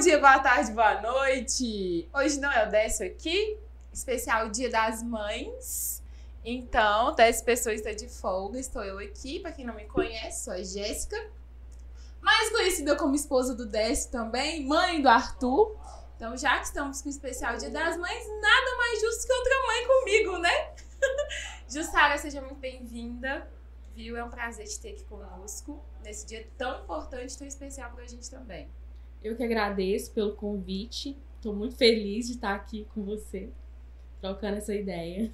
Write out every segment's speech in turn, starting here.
dia, boa tarde, boa noite. Hoje não é o Décio aqui, especial Dia das Mães. Então, 10 pessoas estão de folga, estou eu aqui. Para quem não me conhece, sou a Jéssica, mais conhecida como esposa do Décio também, mãe do Arthur. Então, já que estamos com o especial Dia das Mães, nada mais justo que outra mãe comigo, né? Jussara, seja muito bem-vinda. Viu? É um prazer te ter aqui conosco nesse dia tão importante, tão especial pra gente também. Eu que agradeço pelo convite. Estou muito feliz de estar aqui com você, trocando essa ideia.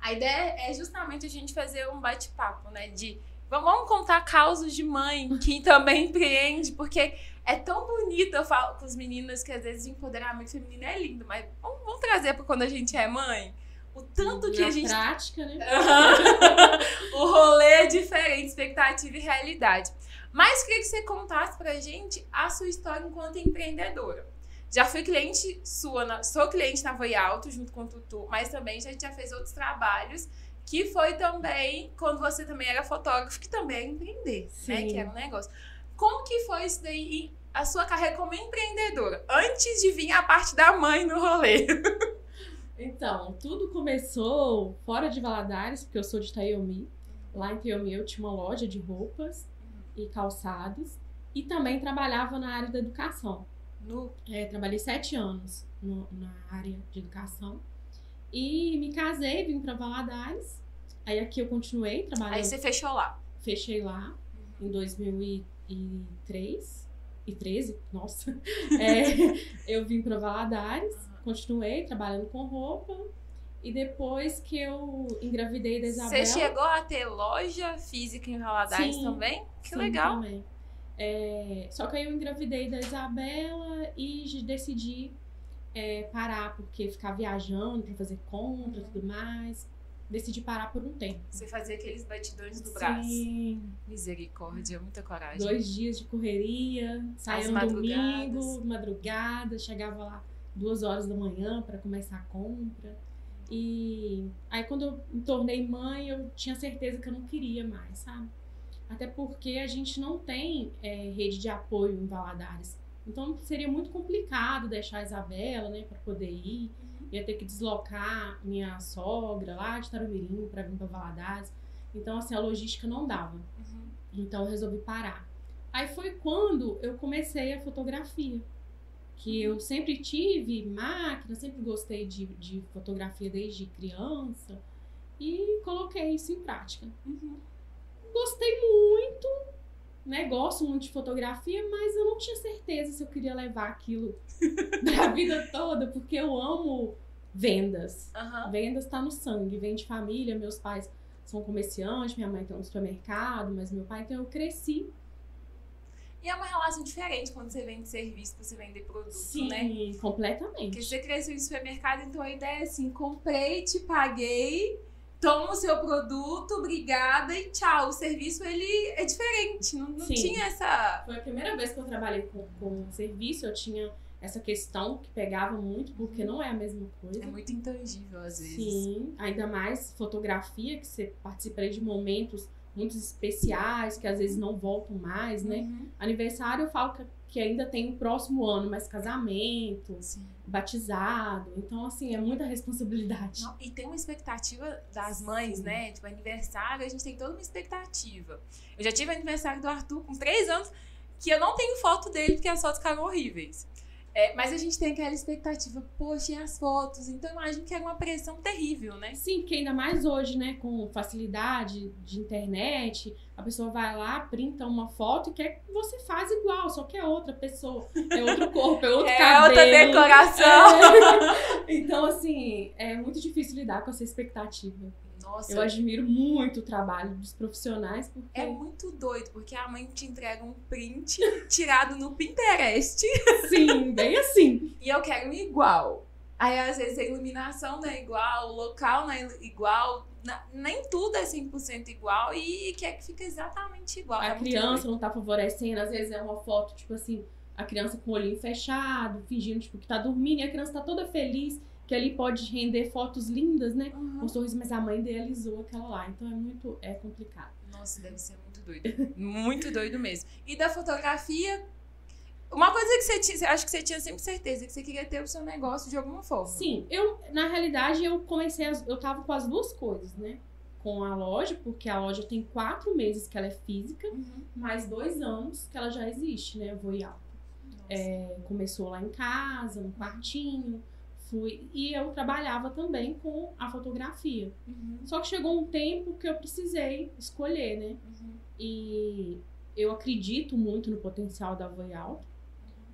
A ideia é justamente a gente fazer um bate-papo, né? De vamos contar causos de mãe que também empreende, porque é tão bonito. Eu falo com os meninos que às vezes o empoderamento feminino é lindo, mas vamos, vamos trazer para quando a gente é mãe. O tanto que a gente. prática, né? o rolê é diferente, expectativa e realidade. Mas queria que você contasse pra gente a sua história enquanto empreendedora. Já fui cliente sua, na- sou cliente na Voi Alto junto com o Tutu, mas também já, já fez outros trabalhos, que foi também quando você também era fotógrafo, que também é empreender, né? Sim. Que era um negócio. Como que foi isso daí, a sua carreira como empreendedora, antes de vir a parte da mãe no rolê? Então, tudo começou fora de Valadares, porque eu sou de Taiomi. Lá em Taiomi eu tinha uma loja de roupas e calçados. E também trabalhava na área da educação. No... É, trabalhei sete anos no- na área de educação. E me casei, vim para Valadares. Aí aqui eu continuei trabalhando. Aí você fechou lá. Fechei lá em 2003 e 13, nossa. É, eu vim para Valadares, continuei trabalhando com roupa. E depois que eu engravidei da Isabela. Você chegou a ter loja física em Valadares Sim. também? Que Sim, legal. também. É, só que aí eu engravidei da Isabela e decidi é, parar, porque ficar viajando para fazer compra e Uhum. tudo mais. Decidi parar por um tempo. Você fazia aqueles batidões do braço. Sim, Misericórdia, muita coragem. dois dias de correria, saía no domingo, madrugada, chegava lá duas horas da manhã para começar a compra. E aí quando eu me tornei mãe, eu tinha certeza que eu não queria mais, sabe? Até porque a gente não tem é, rede de apoio em Valadares. Então seria muito complicado deixar a Isabela, né, para poder ir. Uhum. Ia ter que deslocar minha sogra lá de Tarumirim para vir para Valadares. Então assim, a logística não dava. Uhum. Então eu resolvi parar. Aí foi quando eu comecei a fotografia. Que eu sempre tive máquina, sempre gostei de, de fotografia desde criança. E coloquei isso em prática. Uhum. Gostei muito, né? Gosto muito de fotografia, mas eu não tinha certeza se eu queria levar aquilo pra vida toda, porque eu amo vendas. Aham. Vendas tá no sangue, vem de família, meus pais são comerciantes, minha mãe tem um supermercado, mas meu pai, então eu cresci. E é uma relação diferente quando você vende serviço pra você vender produto, né? Porque completamente. você cresceu em supermercado, então a ideia é assim: comprei, te paguei, toma o seu produto, obrigada e tchau. O serviço ele é diferente, não, não Sim. tinha essa. Foi a primeira vez que eu trabalhei com, com serviço, eu tinha essa questão que pegava muito, porque não é a mesma coisa. É muito intangível às vezes. Sim, ainda mais fotografia, que você participa de momentos muito especiais, que às vezes não voltam mais, né? Uhum. Aniversário eu falo que, que ainda tem o próximo ano, mas casamento, Sim. batizado. Então, assim, é muita responsabilidade. Não, e tem uma expectativa das mães, Sim. né? Tipo, aniversário, a gente tem toda uma expectativa. Eu já tive aniversário do Arthur com três anos, que eu não tenho foto dele porque as fotos ficaram horríveis. É, mas a gente tem aquela expectativa, poxa, e as fotos? Então eu imagino que era uma pressão terrível, né? Sim, porque ainda mais hoje, né, com facilidade de internet, a pessoa vai lá, printa uma foto e quer que você faz igual, só que é outra pessoa, é outro corpo, é outro É cabelo. outra decoração. É. Então, assim, é muito difícil lidar com essa expectativa. Nossa, Eu admiro muito o trabalho dos profissionais, porque é muito doido, porque a mãe te entrega um print tirado no Pinterest sim, bem assim. e eu quero igual. Aí, às vezes, a iluminação não é igual, o local não é igual, nem tudo é 100% igual e quer que fique exatamente igual. É A muito criança não tá favorecendo, às vezes é uma foto, tipo assim, a criança com o olhinho fechado, fingindo tipo, que tá dormindo, e a criança tá toda feliz, que ali pode render fotos lindas, né? Uhum. Um sorriso, mas a mãe idealizou aquela lá. Então é muito, é complicado. Nossa, deve ser muito doido. muito doido mesmo. E da fotografia, Uma coisa que você tinha, acho que você tinha sempre certeza que você queria ter o seu negócio de alguma forma. Sim, eu, na realidade, eu comecei, as, eu tava com as duas coisas, né? Com a loja, porque a loja tem quatro meses que ela é física, Uhum. mais dois anos que ela já existe, né? Nossa. É, começou lá em casa, no quartinho, fui. E eu trabalhava também com a fotografia. Uhum. Só que chegou um tempo que eu precisei escolher, né? Uhum. E eu acredito muito no potencial da Voi Alto.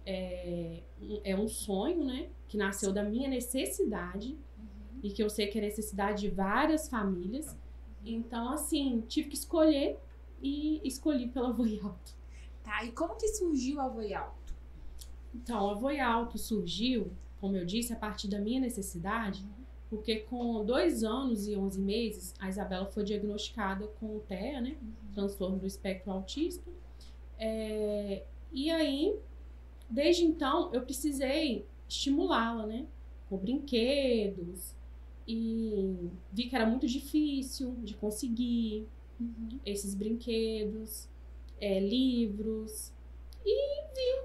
É, é um sonho, né? Que nasceu da minha necessidade Uhum. e que eu sei que é necessidade de várias famílias. Então, assim, tive que escolher e escolhi pela Voi Alto. Tá, e como que surgiu a Voi Alto? Então, a Voi Alto surgiu, como eu disse, a partir da minha necessidade, porque com dois anos e 11 meses, a Isabela foi diagnosticada com TEA, né? Transtorno do espectro autista. É, e aí, desde então, eu precisei estimulá-la, né? Com brinquedos. E vi que era muito difícil de conseguir esses brinquedos, é, livros.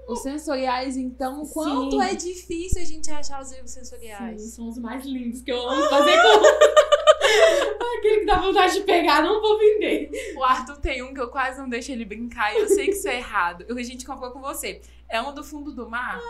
Os sensoriais, então, o quanto Sim. é difícil a gente achar os livros Sim, sensoriais. são os mais lindos que eu amo fazer com. Aquele que dá vontade de pegar, não vou vender. O Arthur tem um que eu quase não deixo ele brincar e eu sei que isso é errado. Eu, a gente comprou com você. É um do fundo do mar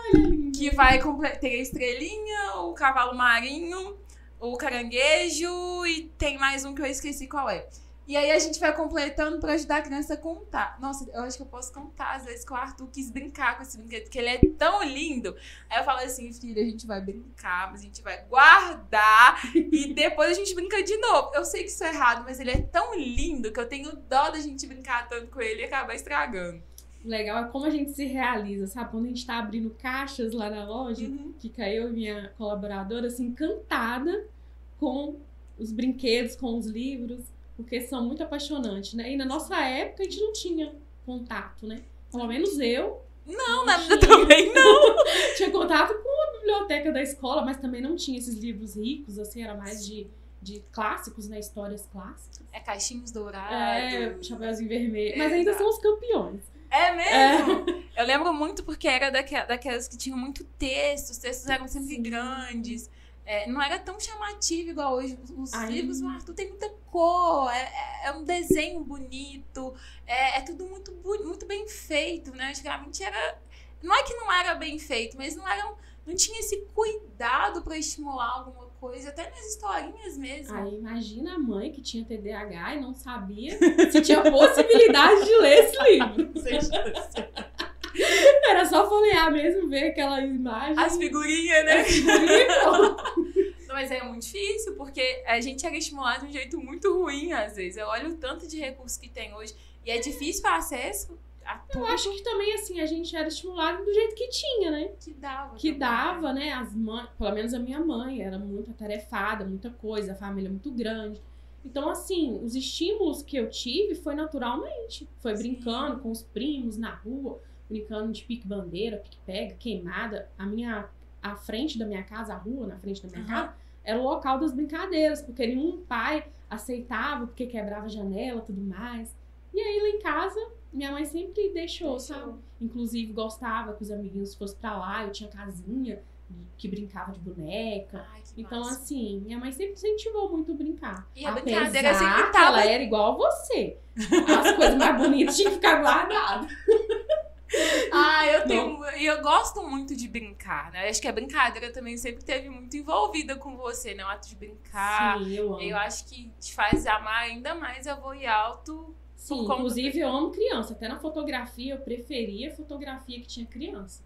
que vai ter a estrelinha, o cavalo marinho, o caranguejo e tem mais um que eu esqueci qual é. E aí a gente vai completando pra ajudar a criança a contar. Nossa, eu acho que eu posso contar às vezes que o Arthur quis brincar com esse brinquedo, porque ele é tão lindo. Aí eu falo assim, filha, a gente vai brincar, mas a gente vai guardar e depois a gente brinca de novo. Eu sei que isso é errado, mas ele é tão lindo que eu tenho dó da gente brincar tanto com ele e acabar estragando. Legal é como a gente se realiza, sabe? Quando a gente tá abrindo caixas lá na loja, Uhum. fica eu e minha colaboradora assim, encantada com os brinquedos, com os livros, porque são muito apaixonantes, né? E na nossa época a gente não tinha contato, né? Pelo menos eu. Não, na tinha, minha também não. tinha contato com a biblioteca da escola, mas também não tinha esses livros ricos, assim, era mais de, de clássicos, né? Histórias clássicas. É caixinhos dourados. É, Chapeuzinho Vermelho. Mas ainda Exato. são os campeões. É mesmo? Eu lembro muito porque era daque- daquelas que tinham muito texto, os textos eram sempre Sim. grandes. É, não era tão chamativo igual hoje. Os Ai. livros do Arthur tem muita cor, é, é- é um desenho bonito, é, é tudo muito, muito bem feito, né? Antigamente era. Não é que não era bem feito, mas não era. Não tinha esse cuidado pra estimular alguma coisa, até nas historinhas mesmo. Aí imagina a mãe que tinha TDAH e não sabia se tinha possibilidade de ler esse livro. Só folhear mesmo, ver aquela imagem. As figurinhas, né? Pronto. Não, Mas é muito difícil, porque a gente era estimulado de um jeito muito ruim, às vezes. Eu olho o tanto de recursos que tem hoje. E é difícil o acesso a tudo Eu acho que também, assim, a gente era estimulado do jeito que tinha, né? que dava. Que também, dava, né? As mães, pelo menos a minha mãe, era muito atarefada, muita coisa, a família é muito grande. Então, assim, os estímulos que eu tive foi naturalmente. Foi Sim. brincando com os primos na rua, brincando de pique-bandeira, pique-pega, queimada. A minha, a frente da minha casa, a rua na frente da minha Aham. casa, era o local das brincadeiras, porque nenhum pai aceitava, porque quebrava a janela tudo mais. E aí, lá em casa, minha mãe sempre deixou, Deixou. sabe? Inclusive, gostava que os amiguinhos fossem pra lá, eu tinha casinha que brincava de boneca. Ai, Então, massa. assim, minha mãe sempre incentivou muito brincar. E a brincadeira sempre tava- ela era igual você. As coisas mais bonitas tinham que ficar guardadas. Ah, eu tenho. E eu gosto muito de brincar, né? Acho que a brincadeira também sempre teve muito envolvida com você, né? O ato de brincar. Sim, eu amo. Eu acho que te faz amar ainda mais a Voe Alto. Sim, inclusive eu amo criança. Até na fotografia eu preferia fotografia que tinha criança.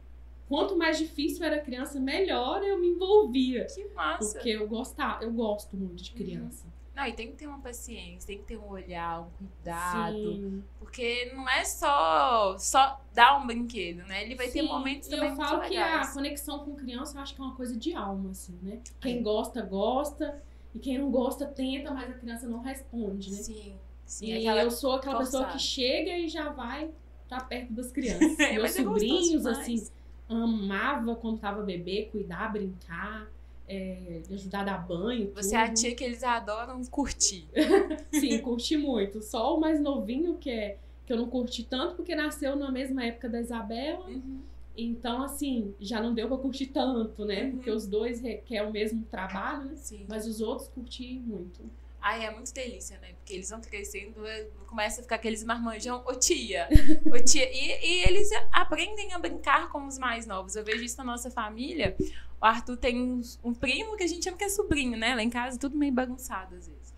Quanto mais difícil era criança, melhor eu me envolvia. Que massa. Porque eu gostava, eu gosto muito de criança. Não, e tem que ter uma paciência, tem que ter um olhar, um cuidado. Sim. Porque não é só, só dar um brinquedo, né? Ele vai ter Sim, momentos e também eu muito falo que a legais. conexão com criança eu acho que é uma coisa de alma, assim, né? Quem gosta, gosta. E quem não gosta, tenta, mas a criança não responde, né? Sim, sim. E aquela- eu sou aquela pessoa forçada. que chega e já vai estar perto das crianças. É, Meus é sobrinhos, assim, amava quando tava bebê, cuidar, brincar, é, ajudar a dar banho. Você é a tudo. tia que eles adoram curtir. Sim, curti muito. Só o mais novinho que é que eu não curti tanto porque nasceu na mesma época da Isabela. Uhum. Então, assim, já não deu pra curtir tanto, né? Uhum. Porque os dois requer o mesmo trabalho, né? Sim. Mas os outros curti muito. Ai, é muito delícia, né? Porque eles vão crescendo, é, começa a ficar aqueles marmanjão, ô tia, ô tia. E, e eles aprendem a brincar com os mais novos. Eu vejo isso na nossa família. O Arthur tem um, um primo que a gente chama que é sobrinho, né? Lá em casa, tudo meio bagunçado às vezes.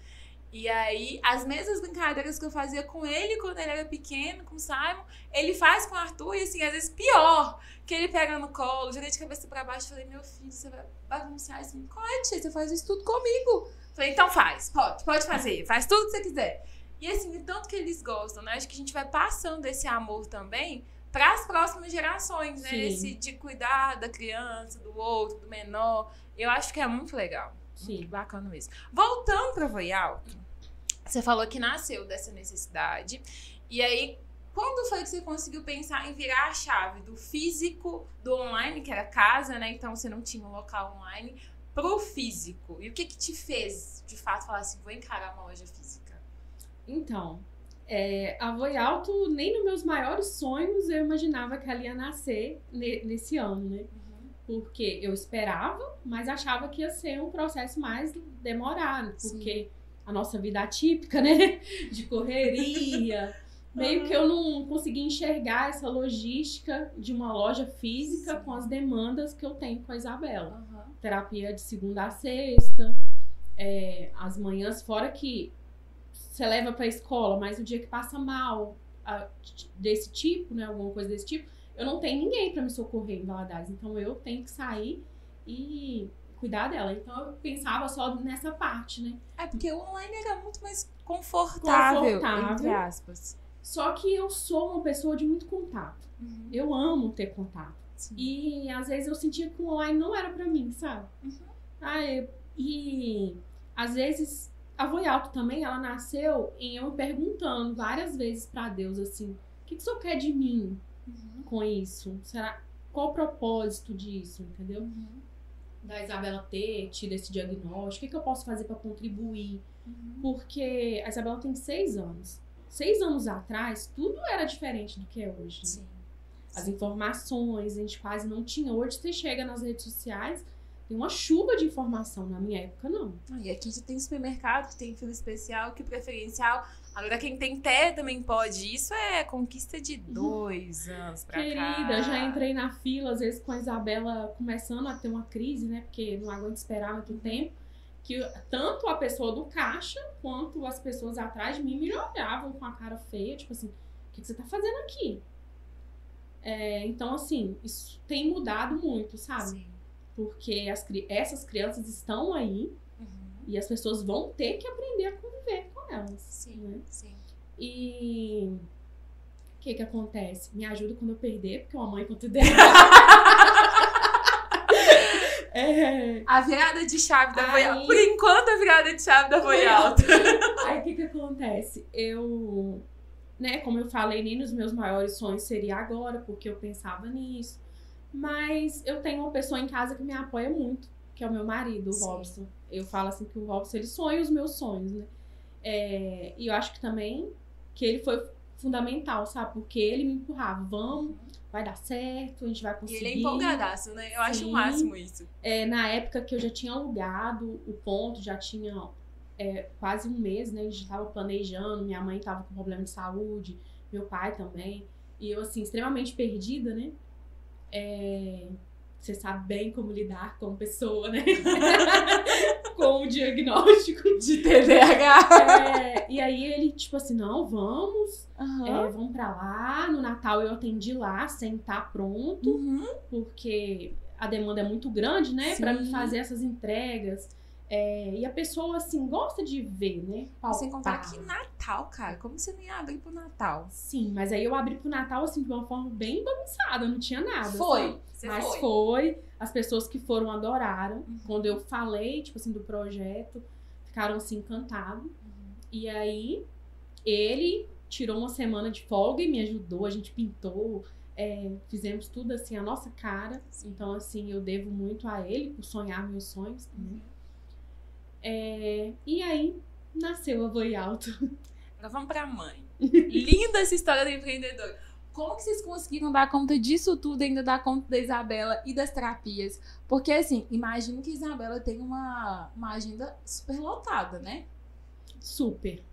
E aí, as mesmas brincadeiras que eu fazia com ele quando ele era pequeno, com o Simon, ele faz com o Arthur e, assim, às vezes pior. Que ele pega no colo, joga de cabeça pra baixo. Falei, meu filho, você vai bagunçar isso? Qual é, tia? Você faz isso tudo comigo. Falei, então faz, pode, pode fazer, faz tudo que você quiser. E assim, de tanto que eles gostam, né? Acho que a gente vai passando esse amor também para as próximas gerações, né? Sim. Esse de cuidar da criança, do outro, do menor. Eu acho que é muito legal. Sim. Muito bacana mesmo. Voltando para Voi Alto, você falou que nasceu dessa necessidade. E aí, quando foi que você conseguiu pensar em virar a chave do físico, do online, que era casa, né? Então você não tinha um local online, pro físico? E o que que te fez, de fato, falar assim, vou encarar uma loja física? Então, é, a Voi Alto, nem nos meus maiores sonhos eu imaginava que ela ia nascer ne- nesse ano, né? Porque eu esperava, mas achava que ia ser um processo mais demorado, Sim. porque a nossa vida atípica, né? De correria. Meio que eu não consegui enxergar essa logística de uma loja física Sim. com as demandas que eu tenho com a Isabela Aham. Terapia de segunda a sexta, é, as manhãs, fora que você leva pra escola, mas o dia que passa mal a- desse tipo, né, alguma coisa desse tipo, eu não tenho ninguém pra me socorrer em Valadares, então eu tenho que sair e cuidar dela. Então eu pensava só nessa parte, né? É porque o online era muito mais confortável, Confortável. entre aspas. Só que eu sou uma pessoa de muito contato. Uhum. Eu amo ter contato. Sim. E às vezes eu sentia que o online não era pra mim, sabe? Uhum. Ah, eu- e às vezes a Voi Alto também, ela nasceu em eu me perguntando várias vezes pra Deus assim: o que, que o senhor quer de mim Uhum. com isso? Será qual o propósito disso, entendeu? Uhum. Da Isabela ter tido esse diagnóstico, o que, que eu posso fazer pra contribuir? Uhum. Porque a Isabela tem seis anos. Seis anos atrás, tudo era diferente do que é hoje. né? As informações, a gente quase não tinha. Hoje você chega nas redes sociais, tem uma chuva de informação. Na minha época, não. Ah, E aqui já tem supermercado que tem fila especial, que preferencial. Agora quem tem té também pode. Isso é conquista de dois anos pra cá. Querida, já entrei na fila, às vezes com a Isabela começando a ter uma crise, né? Porque não aguento esperar muito tempo. Que tanto a pessoa do caixa quanto as pessoas atrás de mim me olhavam com a cara feia, tipo assim, o que, que você tá fazendo aqui? É, então, assim, isso tem mudado muito, sabe? Sim. Porque as, essas crianças estão aí, Uhum. E as pessoas vão ter que aprender a conviver com elas. Sim, Né? sim. E o que que acontece? Me ajuda quando eu perder, porque uma mãe conta dela. é, A virada de chave da Aí- Foi Alto. Por enquanto, a virada de chave da Foi Alto. aí o que que acontece? Eu, né, como eu falei, nem nos meus maiores sonhos seria agora, porque eu pensava nisso. Mas eu tenho uma pessoa em casa que me apoia muito, que é o meu marido, o Sim. Robson. Eu falo assim que o Robson, ele sonha os meus sonhos, né? É, e eu acho que também que ele foi fundamental, sabe? Porque ele me empurrava, vamos, vai dar certo, a gente vai E conseguir. ele é empolgadaço, né? Eu acho o Sim. máximo isso. É, na época que eu já tinha alugado o ponto, já tinha é, quase um mês, né? A gente tava planejando, minha mãe tava com problema de saúde, meu pai também. E eu, assim, extremamente perdida, né? É, você sabe bem como lidar com pessoa, né? com o diagnóstico. De TDAH. É, e aí ele, tipo assim, não, vamos, é, vamos pra lá. No Natal eu atendi lá, sem estar pronto Uhum. porque a demanda é muito grande, né? Pra me Sim. fazer essas entregas. É, e a pessoa, assim, gosta de ver, né? Sem contar Palpar. que Natal, cara. Como você não ia abrir pro Natal? Sim, mas aí eu abri pro Natal, assim, de uma forma bem bagunçada, não tinha nada. Você Mas foi. foi. As pessoas que foram adoraram. Uhum. Quando eu falei, tipo assim, do projeto, ficaram, assim, encantados. Uhum. E aí, ele tirou uma semana de folga e me ajudou. A gente pintou, é, fizemos tudo, assim, a nossa cara. Então, assim, eu devo muito a ele por sonhar meus sonhos também. É, e aí nasceu a Voi Alto. Agora vamos pra mãe. Linda essa história do empreendedor. como que vocês conseguiram dar conta disso tudo, ainda dar conta da Isabela e das terapias? Porque, assim, imagino que a Isabela tem uma, uma agenda super lotada, né? Super.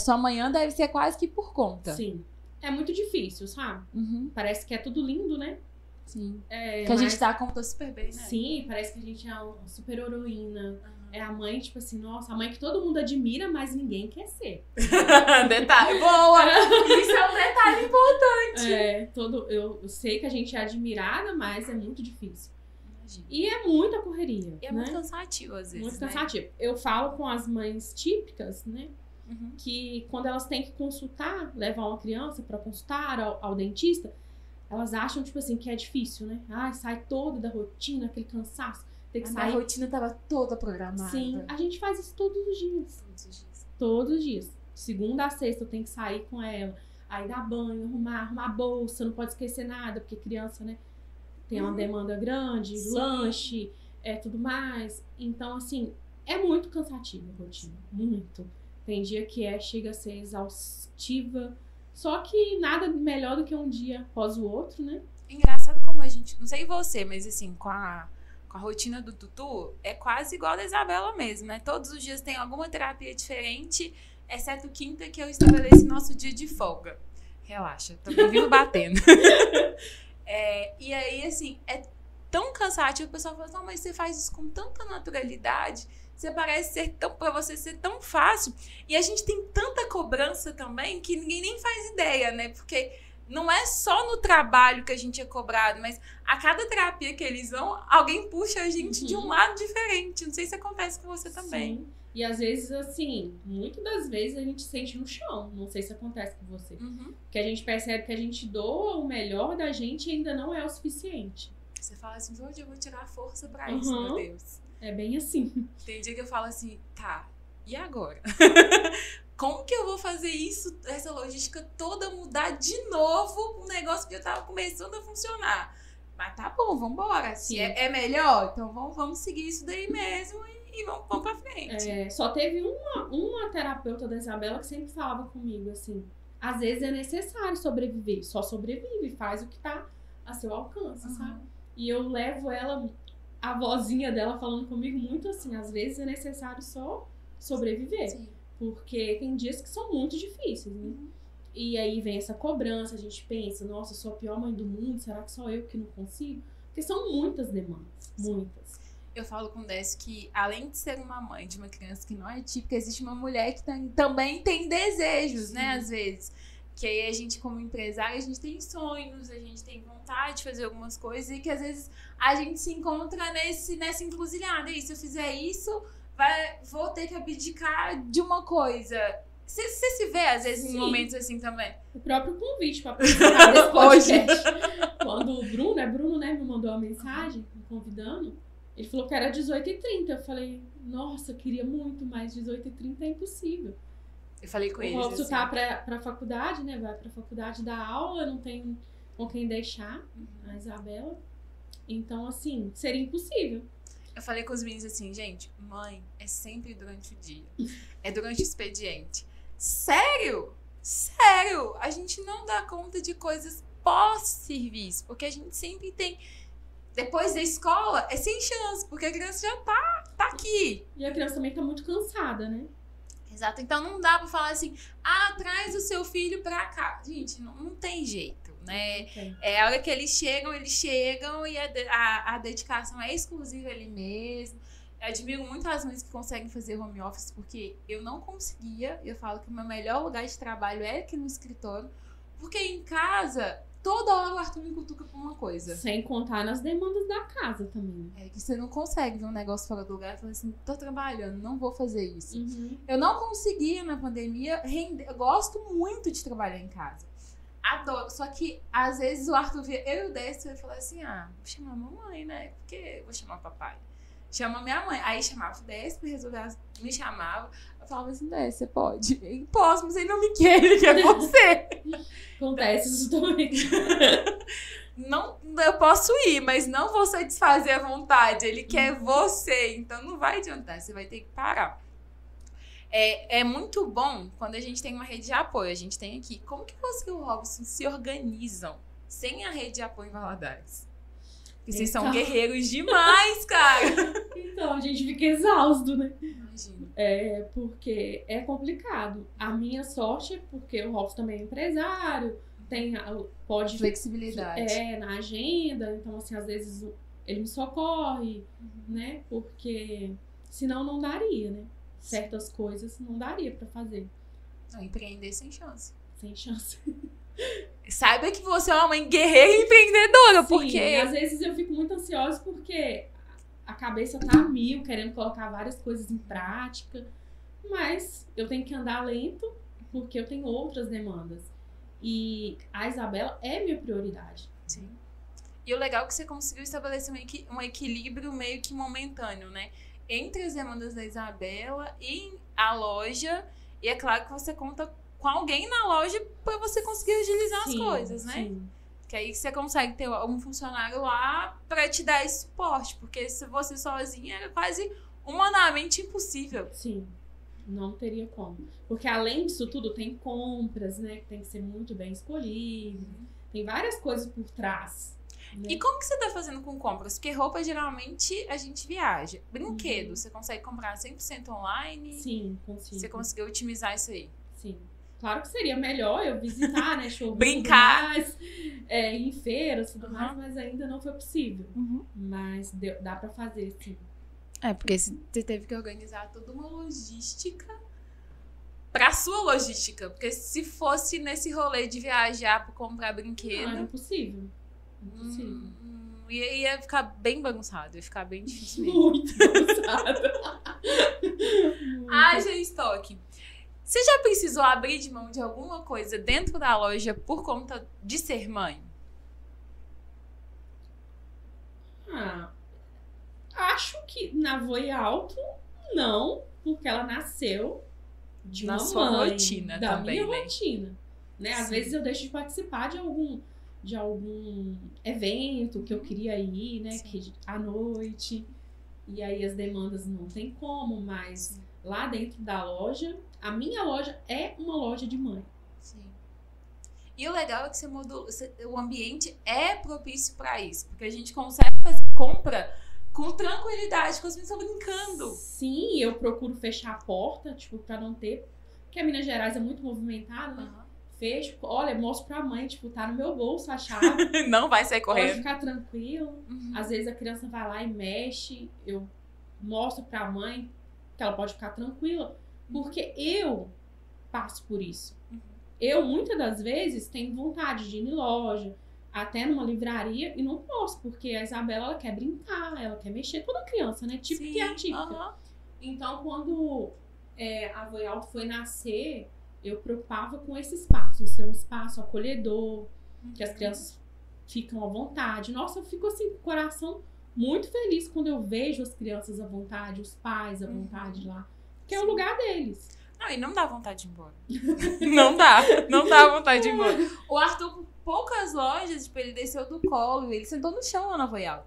Sua manhã deve ser quase que por conta. Sim. É muito difícil, sabe? Uhum, Parece que é tudo lindo, né? sim. É, Que a gente dá conta super bem, né? Sim, parece que a gente é uma super heroína. Aham. É a mãe, tipo assim, nossa, a mãe que todo mundo admira, mas ninguém quer ser. detalhe. Boa! Isso é um detalhe importante. É, todo, eu, eu sei que a gente é admirada, mas é muito difícil. Imagina. E é muita correria. E é né? muito cansativo, às vezes. Muito né? cansativo. Eu falo com as mães típicas, né? Uhum. Que quando elas têm que consultar, levar uma criança para consultar ao, ao dentista, elas acham, tipo assim, que é difícil, né? Ai, sai todo da rotina, aquele cansaço, tem que A minha sair. rotina tava toda programada. Sim, a gente faz isso todos os dias. Todos os dias. Todos os dias. Segunda a sexta eu tenho que sair com ela. Aí dar banho, arrumar, arrumar a bolsa, não pode esquecer nada, porque criança, né? Tem uma Uhum. demanda grande, Sim. lanche, é tudo mais. Então, assim, é muito cansativo a rotina. Muito. Tem dia que é, chega a ser exaustiva. Só que nada melhor do que um dia após o outro, né? Engraçado como a gente. Não sei você, mas assim, com a, com a rotina do Tutu, é quase igual a da Isabela mesmo, né? Todos os dias tem alguma terapia diferente, exceto quinta, que eu estabeleci nosso dia de folga. Relaxa, também vivo batendo. É, e aí, assim, é tão cansativo, o pessoal fala, não, mas você faz isso com tanta naturalidade, você parece ser tão, pra você ser tão fácil. E a gente tem tanta cobrança também que ninguém nem faz ideia, né? Porque não é só no trabalho que a gente é cobrado, mas a cada terapia que eles vão, alguém puxa a gente de um Uhum. lado diferente. Não sei se acontece com você também. Sim. E às vezes, assim, muitas das vezes a gente sente no chão. Não sei se acontece com você. Uhum. Que a gente percebe que a gente doa o melhor da gente e ainda não é o suficiente. Você fala assim, de onde eu vou tirar força pra isso, Uhum. meu Deus? É bem assim. Tem dia que eu falo assim, tá, e agora? Como que eu vou fazer isso, essa logística toda mudar de novo um negócio que eu tava começando a funcionar? Mas tá bom, vambora. Se é, é melhor, então vamos, vamos seguir isso daí mesmo e, e vamos, vamos pra frente. É, só teve uma, uma terapeuta da Isabela que sempre falava comigo assim: às vezes é necessário sobreviver, só sobrevive, faz o que tá a seu alcance, Uhum. sabe? E eu levo ela, a vozinha dela falando comigo muito assim: às vezes é necessário só sobreviver, Sim. Porque tem dias que são muito difíceis, né? Uhum. E aí vem essa cobrança, a gente pensa, nossa, eu sou a pior mãe do mundo, será que só eu que não consigo? Porque são muitas demandas, Sim. muitas. Eu falo com o Décio que, além de ser uma mãe de uma criança que não é típica, existe uma mulher que tem- também tem desejos, né? Sim. Às vezes. Que aí a gente, como empresária, a gente tem sonhos, a gente tem vontade de fazer algumas coisas e que às vezes a gente se encontra nesse, nessa encruzilhada. E se eu fizer isso, vai, vou ter que abdicar de uma coisa. Você se vê, às vezes, em Sim. momentos assim também. O próprio convite para participar desse podcast. Quando o Bruno, é Bruno, né, me mandou uma mensagem me convidando, ele falou que era 18h30. Eu falei, nossa, eu queria muito, mas 18h30 é impossível. Eu falei com O eles. Robson assim. tá pra, pra faculdade, né? Vai pra faculdade dar aula, não tem com quem deixar Uhum. a Isabela. Então, assim, seria impossível. Eu falei com os meninos assim, gente, mãe é sempre durante o dia. É durante o expediente. Sério? Sério? A gente não dá conta de coisas pós-serviço, porque a gente sempre tem. Depois da escola, é sem chance, porque a criança já tá, tá aqui. E a criança também tá muito cansada, né? Exato. Então não dá pra falar assim, ah, traz o seu filho pra cá. Gente, não, não tem jeito, né? Ok. É a hora que eles chegam, eles chegam e a, a, a dedicação é exclusiva ali mesmo. Eu admiro muito as mães que conseguem fazer home office, porque eu não conseguia. Eu falo que o meu melhor lugar de trabalho é aqui no escritório, porque em casa, toda hora o Arthur me cutuca por uma coisa. Sem contar nas demandas da casa também. É que você não consegue ver um negócio fora do lugar e falar assim, tô trabalhando, não vou fazer isso. Uhum. Eu não conseguia na pandemia render. Eu gosto muito de trabalhar em casa. Adoro. Só que às vezes o Arthur via eu e o Décio e falava assim: ah, vou chamar a mamãe, né? Porque eu vou chamar o papai. Chama minha mãe. Aí chamava o Décio as... Me chamava. Eu falava assim: Décio, você pode? Eu posso, mas ele não me quer, ele quer você. Acontece isso também. não, eu posso ir, mas não vou satisfazer a vontade. Ele quer você, então não vai adiantar, você vai ter que parar. É, é muito bom quando a gente tem uma rede de apoio. A gente tem aqui. Como que você e o Robson se organizam sem a rede de apoio em Valadares? Porque vocês são Então. guerreiros demais, cara. Então, a gente fica exausto, né? Imagina. É, porque é complicado. A minha sorte é porque o Robson também é empresário, tem, a- pode Flexibilidade. é, na agenda, então assim, às vezes ele me socorre, né? Porque senão não daria, né? Certas coisas não daria pra fazer, Não, empreender sem chance. sem chance. Saiba que você é uma mãe guerreira e empreendedora, Sim, porque. e às vezes eu fico muito ansiosa porque a cabeça tá a mil, querendo colocar várias coisas em prática, mas eu tenho que andar lento porque eu tenho outras demandas. E a Isabela é minha prioridade. Sim. E o legal é que você conseguiu estabelecer um equilíbrio meio que momentâneo, né? Entre as demandas da Isabela e a loja. E é claro que você conta com alguém na loja para você conseguir agilizar as Sim, coisas, né? Sim. Que aí você consegue ter um funcionário lá para te dar esse suporte. Porque se você sozinha era quase humanamente impossível. Sim, não teria como. Porque além disso tudo, tem compras, né? Que tem que ser muito bem escolhido. Tem várias coisas por trás. Né? E como que você tá fazendo com compras? Porque roupa geralmente a gente viaja. Brinquedo, Uhum. você consegue comprar 100% online? Sim, consigo. Você conseguiu otimizar isso aí? Sim. Claro que seria melhor eu visitar, né? Show Brincar. mais, é, em feiras e tudo Uhum. mais, mas ainda não foi possível. Mas deu- dá pra fazer, sim. É, porque você teve que organizar toda uma logística pra sua logística. Porque se fosse nesse rolê de viajar pra comprar Não, era brinquedo, impossível. Impossível. hum, ia, ia ficar bem bagunçado, ia ficar bem difícil mesmo. Muito cansada. Haja estoque. Você já precisou abrir de mão de alguma coisa dentro da loja por conta de ser mãe? Ah, acho que na Voi Alto, não, porque ela nasceu de Na uma sua mãe, rotina da também, minha né? rotina. Né? Às Sim. vezes eu deixo de participar de algum de algum evento que eu queria ir, né, Sim. que à noite. E aí as demandas não tem como, mas lá dentro da loja, a minha loja é uma loja de mãe. Sim. E o legal é que você você- o ambiente é propício pra isso, porque a gente consegue fazer compra com tranquilidade, com as pessoas brincando. Sim, eu procuro fechar a porta, tipo, pra não ter. Porque a Minas Gerais é muito movimentada, né? Fecho, olha, mostro pra mãe, tipo, tá no meu bolso a chave, Não vai sair pode correndo. ficar tranquilo. Uhum. Às vezes a criança vai lá e mexe, eu mostro pra mãe que ela pode ficar tranquila, porque eu passo por isso. Uhum. Eu, muitas das vezes, tenho vontade de ir em loja, até numa livraria, e não posso, porque a Isabela, ela quer brincar, ela quer mexer, toda criança, né? Tipo que é atípica. aham. Então, quando é, a Voyal foi nascer, eu preocupava com esse espaço, em ser um espaço acolhedor, que as crianças ficam à vontade. Nossa, eu fico assim, com o coração muito feliz quando eu vejo as crianças à vontade, os pais à Uhum. vontade lá. Que é o Sim. lugar deles. Não, e não dá vontade de ir embora. não dá, não dá vontade de ir embora. O Arthur, por poucas lojas, tipo, ele desceu do colo, ele sentou no chão lá na Voyal.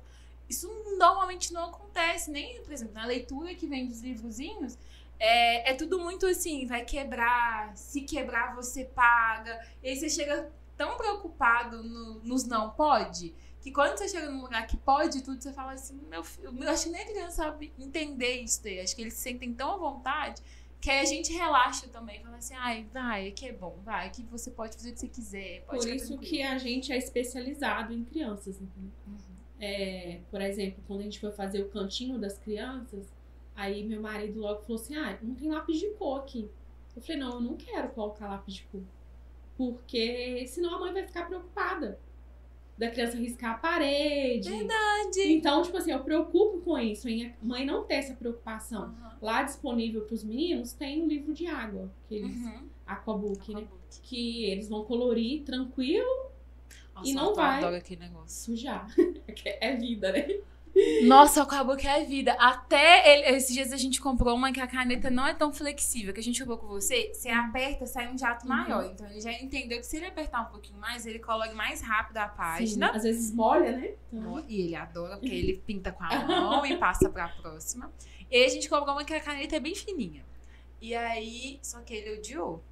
Isso normalmente não acontece, nem, por exemplo, na leitura que vem dos livrozinhos, é, é tudo muito assim, vai quebrar, se quebrar você paga. E aí você chega tão preocupado no- nos não pode, que quando você chega num lugar que pode tudo, você fala assim, meu filho, eu acho que nem a criança sabe entender isso daí. Acho que eles se sentem tão à vontade que aí a gente relaxa também. Fala assim, ai, vai, aqui é bom, vai, aqui você pode fazer o que você quiser. Por isso tranquilo. que a gente é especializado em crianças, entendeu? Uhum. É, por exemplo, quando a gente foi fazer o cantinho das crianças, aí meu marido logo falou assim: ah, não tem lápis de cor aqui. Eu falei: não, eu não quero colocar lápis de cor. Porque senão a mãe vai ficar preocupada. Da criança riscar a parede. Verdade. Então, tipo assim, eu preocupo com isso, em a mãe não ter essa preocupação. Uhum. Lá disponível para os meninos tem um livro de água, que eles, Uhum. Aquabook, né? Aquabook. Que eles vão colorir tranquilo, Nossa, E não vai. negócio. sujar. É vida, né? Nossa, o Aquabook é vida. Até ele- esses dias a gente comprou uma que a caneta não é tão flexível, que a gente comprou com você. Você aperta, sai um jato Uhum. maior. Então ele já entendeu que se ele apertar um pouquinho mais, ele colore mais rápido a página. Sim, às vezes molha, né? E ele adora, porque ele pinta com a mão e passa pra próxima. E aí a gente comprou uma que a caneta é bem fininha. E aí, só que ele odiou.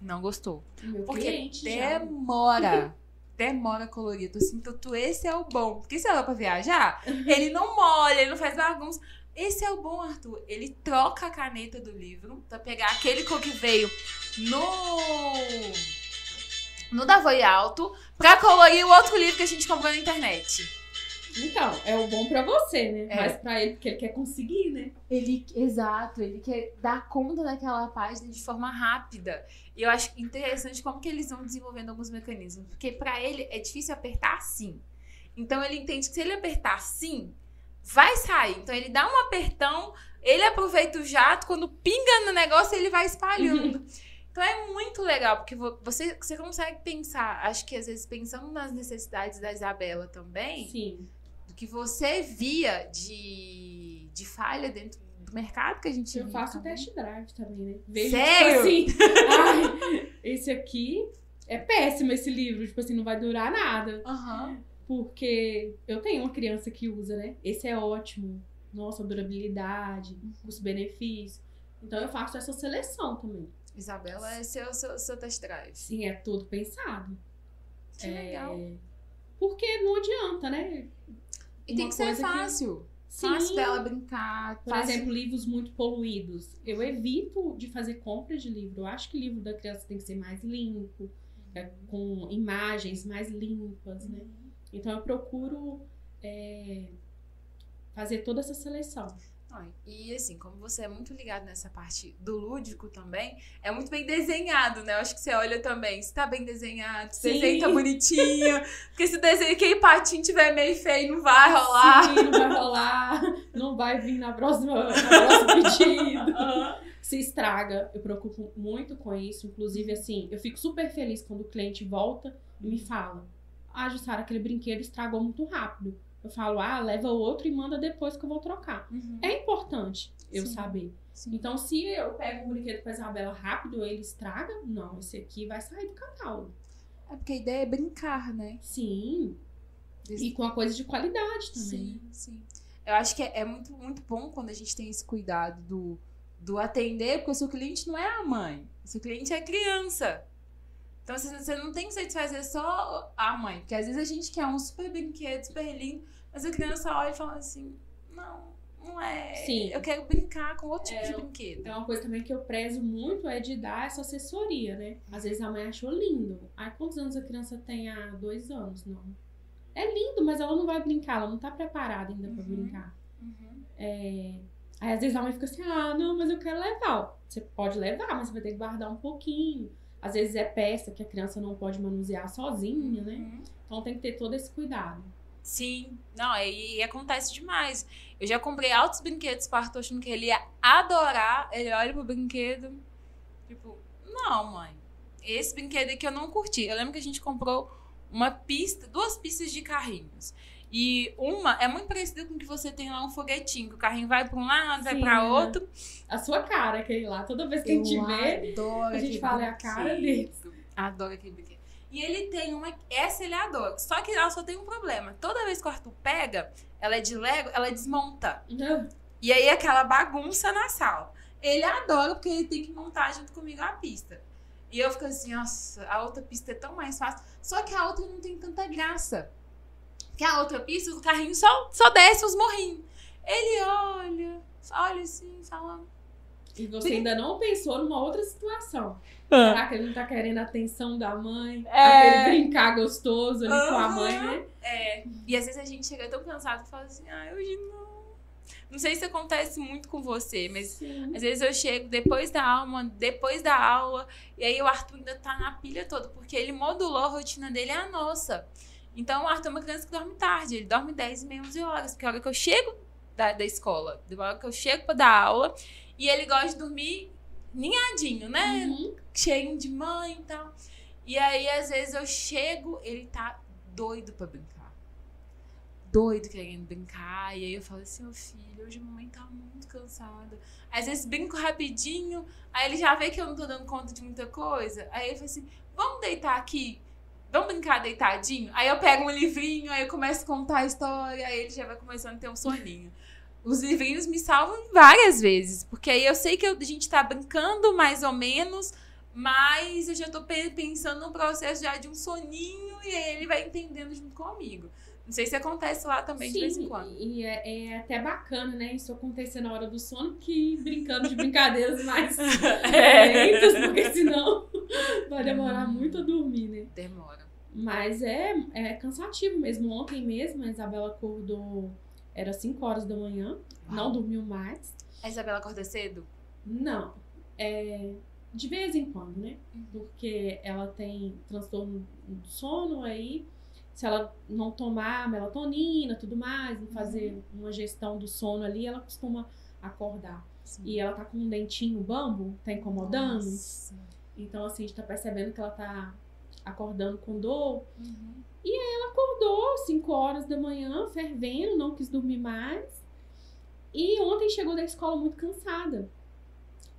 Não gostou. Meu Porque cliente já. Demora. Demora colorido. Assim, tu, esse é o bom. Porque se ela pra viajar, ele não molha, ele não faz bagunça. Esse é o bom, Arthur. Ele troca a caneta do livro pra pegar aquele cor que veio no. No da Voi Alto pra colorir o outro livro que a gente comprou na internet. Então, é o bom pra você, né? É. Mas pra ele, porque ele quer conseguir, né? Ele, exato, ele quer dar conta daquela página de forma rápida. E eu acho interessante como que eles vão desenvolvendo alguns mecanismos. Porque pra ele é difícil apertar assim. Então ele entende que se ele apertar assim, vai sair. Então ele dá um apertão, ele aproveita o jato, quando pinga no negócio, ele vai espalhando. Então é muito legal, porque vo- você, você consegue pensar, acho que às vezes pensando nas necessidades da Isabela também, Sim. Que você via de, de falha dentro do mercado que a gente Eu faço também. test drive também, né? Vejo, Sério? tipo assim, ai, esse aqui é péssimo esse livro, tipo assim, não vai durar nada. Aham. Porque eu tenho uma criança que usa, né? Esse é ótimo. Nossa, durabilidade, custo-benefício. Então eu faço essa seleção também. Isabela é seu, seu, seu test drive. Sim, é tudo pensado. Que É, legal. Porque não adianta, né? E tem que ser coisa que- fácil. Sim. Fácil dela brincar. Por fácil- exemplo, livros muito poluídos. Eu evito de fazer compra de livro. Eu acho que o livro da criança tem que ser mais limpo, é, com imagens mais limpas, né? Então eu procuro é, fazer toda essa seleção. Ai, E assim, como você é muito ligado nessa parte do lúdico também, é muito bem desenhado, né? Eu acho que você olha também, se tá bem desenhado, se o Sim. desenho tá bonitinho. porque se desenho, aquele patinho tiver meio feio, não vai rolar. Sim, não vai rolar, não vai vir na próxima, na próximo pedido. Se estraga, eu preocupo muito com isso. Inclusive, assim, eu fico super feliz quando o cliente volta e me fala: Ah, Jussara, aquele brinquedo estragou muito rápido. Eu falo, ah, leva outro e manda depois que eu vou trocar. Uhum. É importante eu Sim. saber. Sim. Então, se eu pego um brinquedo pra Isabela rápido, ele estraga, não, esse aqui vai sair do catálogo. É porque a ideia é brincar, né? Sim. E com a coisa de qualidade também. né? Sim, sim. Eu acho que é, é muito, muito bom quando a gente tem esse cuidado do, do atender, porque o seu cliente não é a mãe, o seu cliente é a criança. Então você, você não tem que satisfazer só a mãe, porque às vezes a gente quer um super brinquedo, super lindo, mas a criança olha e fala assim: não, não é. Sim. Eu quero brincar com outro tipo É, de brinquedo. Então, uma coisa também que eu prezo muito é de dar essa assessoria, né? Às vezes a mãe achou lindo. Ai, quantos anos a criança tem? Há dois anos, não. É lindo, mas ela não vai brincar, ela não tá preparada ainda pra Uhum. brincar. Uhum. É... Aí às vezes a mãe fica assim, ah, não, mas eu quero levar. Você pode levar, mas você vai ter que guardar um pouquinho. Às vezes é peça que a criança não pode manusear sozinha, né? Uhum. Então tem que ter todo esse cuidado. Sim, não, e, e acontece demais. Eu já comprei altos brinquedos para Arthur achando que ele ia adorar. Ele olha pro brinquedo, tipo, não, mãe, esse brinquedo aqui eu não curti. Eu lembro que a gente comprou uma pista, duas pistas de carrinhos. E uma é muito parecida com o que você tem lá um foguetinho, que o carrinho vai para um lado, vai Sim, para né? outro. A sua cara, aquele lá, toda vez que a gente vê, adoro a gente fala, é a cara brinquedo. Adoro aquele brinquedo. E ele tem uma. Essa ele adora. Só que ela só tem um problema. Toda vez que o Arthur pega, ela é de Lego, ela desmonta. não, E aí aquela bagunça na sala. Ele adora porque ele tem que montar junto comigo a pista. E eu fico assim, nossa, a outra pista é tão mais fácil. Só que a outra não tem tanta graça. Porque a outra pista, o carrinho só, só desce os morrinhos. Ele olha, olha assim, fala. E você ainda não pensou numa outra situação. Ah. Será que ele não tá querendo a atenção da mãe? É. Aquele brincar gostoso ali com a mãe, né? É. E às vezes a gente chega tão cansado que fala assim, ah, hoje não. Não sei se acontece muito com você, mas Sim. Às vezes eu chego depois da aula, depois da aula, e aí o Arthur ainda tá na pilha toda, porque ele modulou a rotina dele é a nossa. Então o Arthur é uma criança que dorme tarde, ele dorme 10 e meia, 11 horas, porque é a hora que eu chego da, da escola, a hora que eu chego pra dar aula, e ele gosta de dormir ninhadinho, né? Uhum. Cheirinho de mãe e tal. E aí, às vezes, eu chego, ele tá doido pra brincar. Doido querendo brincar. E aí eu falo assim, meu filho, hoje a mamãe tá muito cansada. Às vezes brinco rapidinho, aí ele já vê que eu não tô dando conta de muita coisa. Aí ele fala assim, vamos deitar aqui? Vamos brincar deitadinho? Aí eu pego um livrinho, aí eu começo a contar a história, aí ele já vai começando a ter um soninho. Os livrinhos me salvam várias vezes, porque aí eu sei que a gente tá brincando mais ou menos, mas eu já tô pensando no processo já de um soninho e aí ele vai entendendo junto comigo. Não sei se acontece lá também Sim, de vez em quando. E é, é até bacana, né? Isso acontecer na hora do sono, que brincando de brincadeiras mais lentas, porque senão vai demorar muito a dormir, né? Demora. Mas é, é cansativo mesmo. Ontem mesmo a Isabela acordou, era 5 horas da manhã, não dormiu mais. A Isabela acorda cedo? Não. É, de vez em quando, né? Porque ela tem transtorno do sono, aí se ela não tomar melatonina tudo mais, não fazer uma gestão do sono ali, ela costuma acordar. Sim. E ela tá com um dentinho bambo, tá incomodando. Nossa. Então, assim, a gente tá percebendo que ela tá acordando com dor. Uhum. Ela acordou 5 horas da manhã, fervendo, não quis dormir mais. E ontem chegou da escola muito cansada.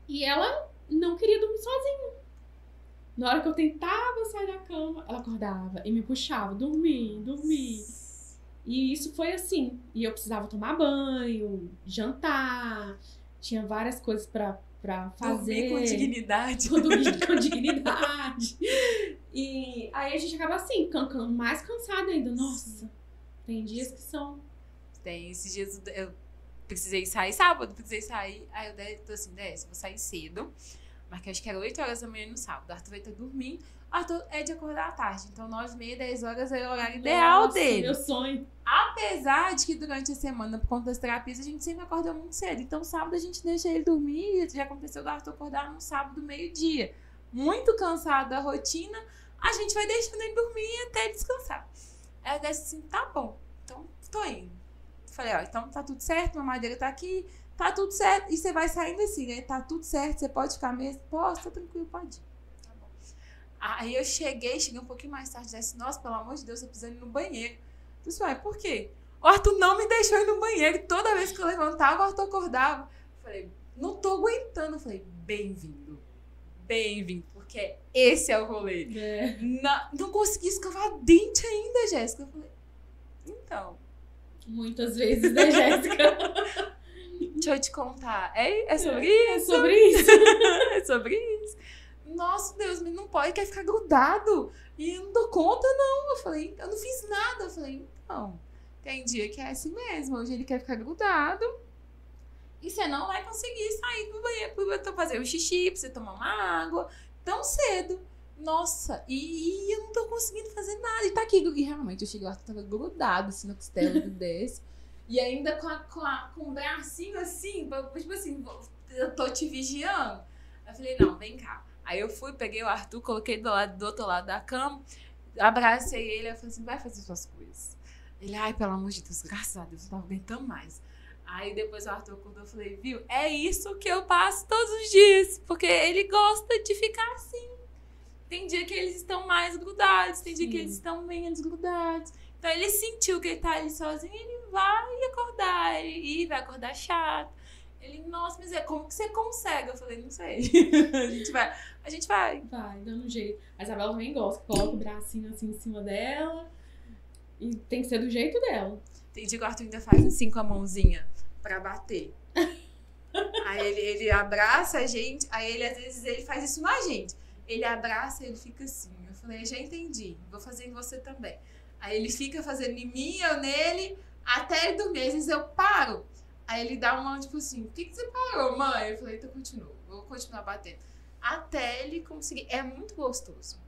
E ela não queria dormir sozinha. Na hora que eu tentava sair da cama, ela acordava e me puxava, dormir, dormir. E isso foi assim. E eu precisava tomar banho, jantar, tinha várias coisas pra, pra fazer. Dormir com dignidade. dormir com dignidade. E aí a gente acaba assim, can- can- mais cansado ainda. Nossa, tem dias que são. Tem esses dias eu precisei sair sábado, precisei sair. Aí eu tô assim, desce, vou sair cedo. Mas que acho que era 8 horas da manhã no sábado. Arthur vai estar dormindo. O Arthur é de acordar à tarde. Então, 9 e meia, 10 horas é o horário ideal Nossa, dele. Meu sonho. Apesar de que durante a semana, por conta das terapias, a gente sempre acorda muito cedo. Então, sábado a gente deixa ele dormir. Já aconteceu do Arthur acordar no sábado, meio-dia. Muito cansado da rotina, a gente vai deixando ele dormir até descansar. Aí eu disse assim: tá bom, então tô indo. Falei: ó, então tá tudo certo, a madeira tá aqui, tá tudo certo. E você vai saindo assim, né? Tá tudo certo, você pode ficar mesmo? Posso, tá tranquilo, pode ir. Tá bom. Aí eu cheguei, cheguei um pouquinho mais tarde, disse: nossa, pelo amor de Deus, eu precisando ir no banheiro. Eu disse, ué, por quê? O Arthur não me deixou ir no banheiro. Toda vez que eu levantava, o Arthur acordava. Eu falei, não tô aguentando. Eu falei, bem-vindo. Bem-vindo. Porque esse é o rolê. É. Na- não consegui escovar dente ainda, Jéssica. Eu falei, então, Muitas vezes, né, Jéssica? deixa eu te contar. É, é sobre É isso? sobre isso. é sobre isso. Nossa, Deus, não pode, quer ficar grudado. E eu não dou conta, não. Eu falei, eu não fiz nada. Eu falei, então, tem dia que é assim mesmo. Hoje ele quer ficar grudado. E você não vai conseguir sair do banheiro pra eu fazer um xixi, pra você tomar uma água. Tão cedo. Nossa, e, e eu não tô conseguindo fazer nada. E tá aqui. E realmente, eu cheguei lá, tava grudado assim na costela do desse. E ainda com, a, com, a, com o bracinho assim, tipo assim, eu tô te vigiando. Eu falei, não, vem cá. Aí eu fui, peguei o Arthur, coloquei do, lado, do outro lado da cama, abracei ele, eu falei assim, vai fazer suas coisas. Ele, ai, pelo amor de Deus, graças a Deus, não tava aguentando mais. Aí depois o Arthur acordou, eu falei, viu, é isso que eu passo todos os dias, porque ele gosta de ficar assim. Tem dia que eles estão mais grudados, tem dia que eles estão menos grudados. Então ele sentiu que ele tá ali sozinho, ele vai acordar, ele, e vai acordar chato. Ele, nossa, mas é como que você consegue? Eu falei, não sei. a gente vai, a gente vai. Vai, dando um jeito. A Isabela também gosta, coloca o bracinho assim em cima dela. E tem que ser do jeito dela. Tem dia que o Arthur ainda faz assim com a mãozinha pra bater. aí ele, ele abraça a gente, aí ele às vezes ele faz isso na gente. Ele abraça e ele fica assim. Eu falei, já entendi, vou fazer em você também. Aí ele fica fazendo em mim, eu nele, até ele dormir. Às vezes eu paro. Aí ele dá uma, tipo assim, por que, que você parou, mãe? Eu falei, então continua, vou continuar batendo. Até ele conseguir. É muito gostoso.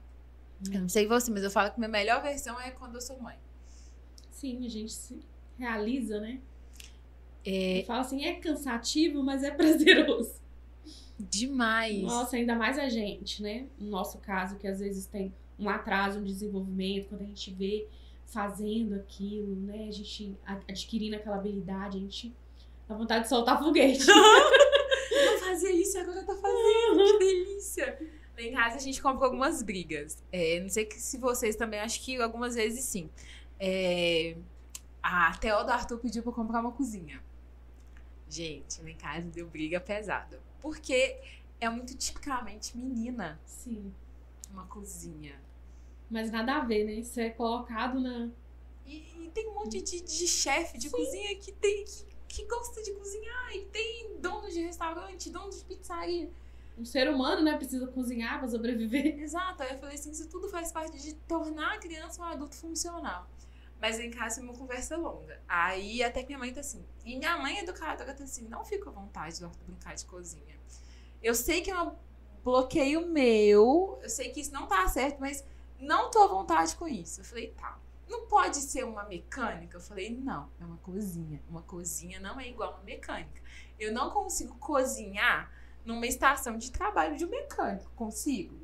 Eu não sei você, mas eu falo que minha melhor versão é quando eu sou mãe. Sim, a gente se realiza, né? É Fala assim, é cansativo, mas é prazeroso. demais. Nossa, ainda mais a gente, né? No nosso caso, que às vezes tem um atraso no desenvolvimento, quando a gente vê fazendo aquilo, né? A gente adquirindo aquela habilidade, a gente dá vontade de soltar foguete. Eu fazia isso e agora tá fazendo. Que delícia. Lá em casa a gente comprou algumas brigas. É, não sei se vocês também, acho que algumas vezes sim. É, a Theo do Arthur pediu pra eu comprar uma cozinha. Gente, lá em casa deu briga pesada. Porque é muito tipicamente menina Sim. uma cozinha. Mas nada a ver, né? Isso é colocado na. E, e tem um monte de, de chefe de cozinha que tem que, que gosta de cozinhar e tem dono de restaurante, dono de pizzaria. Um ser humano, né, precisa cozinhar pra sobreviver. Exato. Aí eu falei assim, isso tudo faz parte de tornar a criança um adulto funcional. Mas em casa é uma conversa longa. Aí até que minha mãe tá assim. E minha mãe educadora tá assim, não fica à vontade de brincar de cozinha. Eu sei que é um bloqueio meu, eu sei que isso não tá certo, mas não tô à vontade com isso. Eu falei, tá. Não pode ser uma mecânica? Eu falei, não, é uma cozinha. Uma cozinha não é igual a uma mecânica. Eu não consigo cozinhar numa estação de trabalho de um mecânico. Consigo?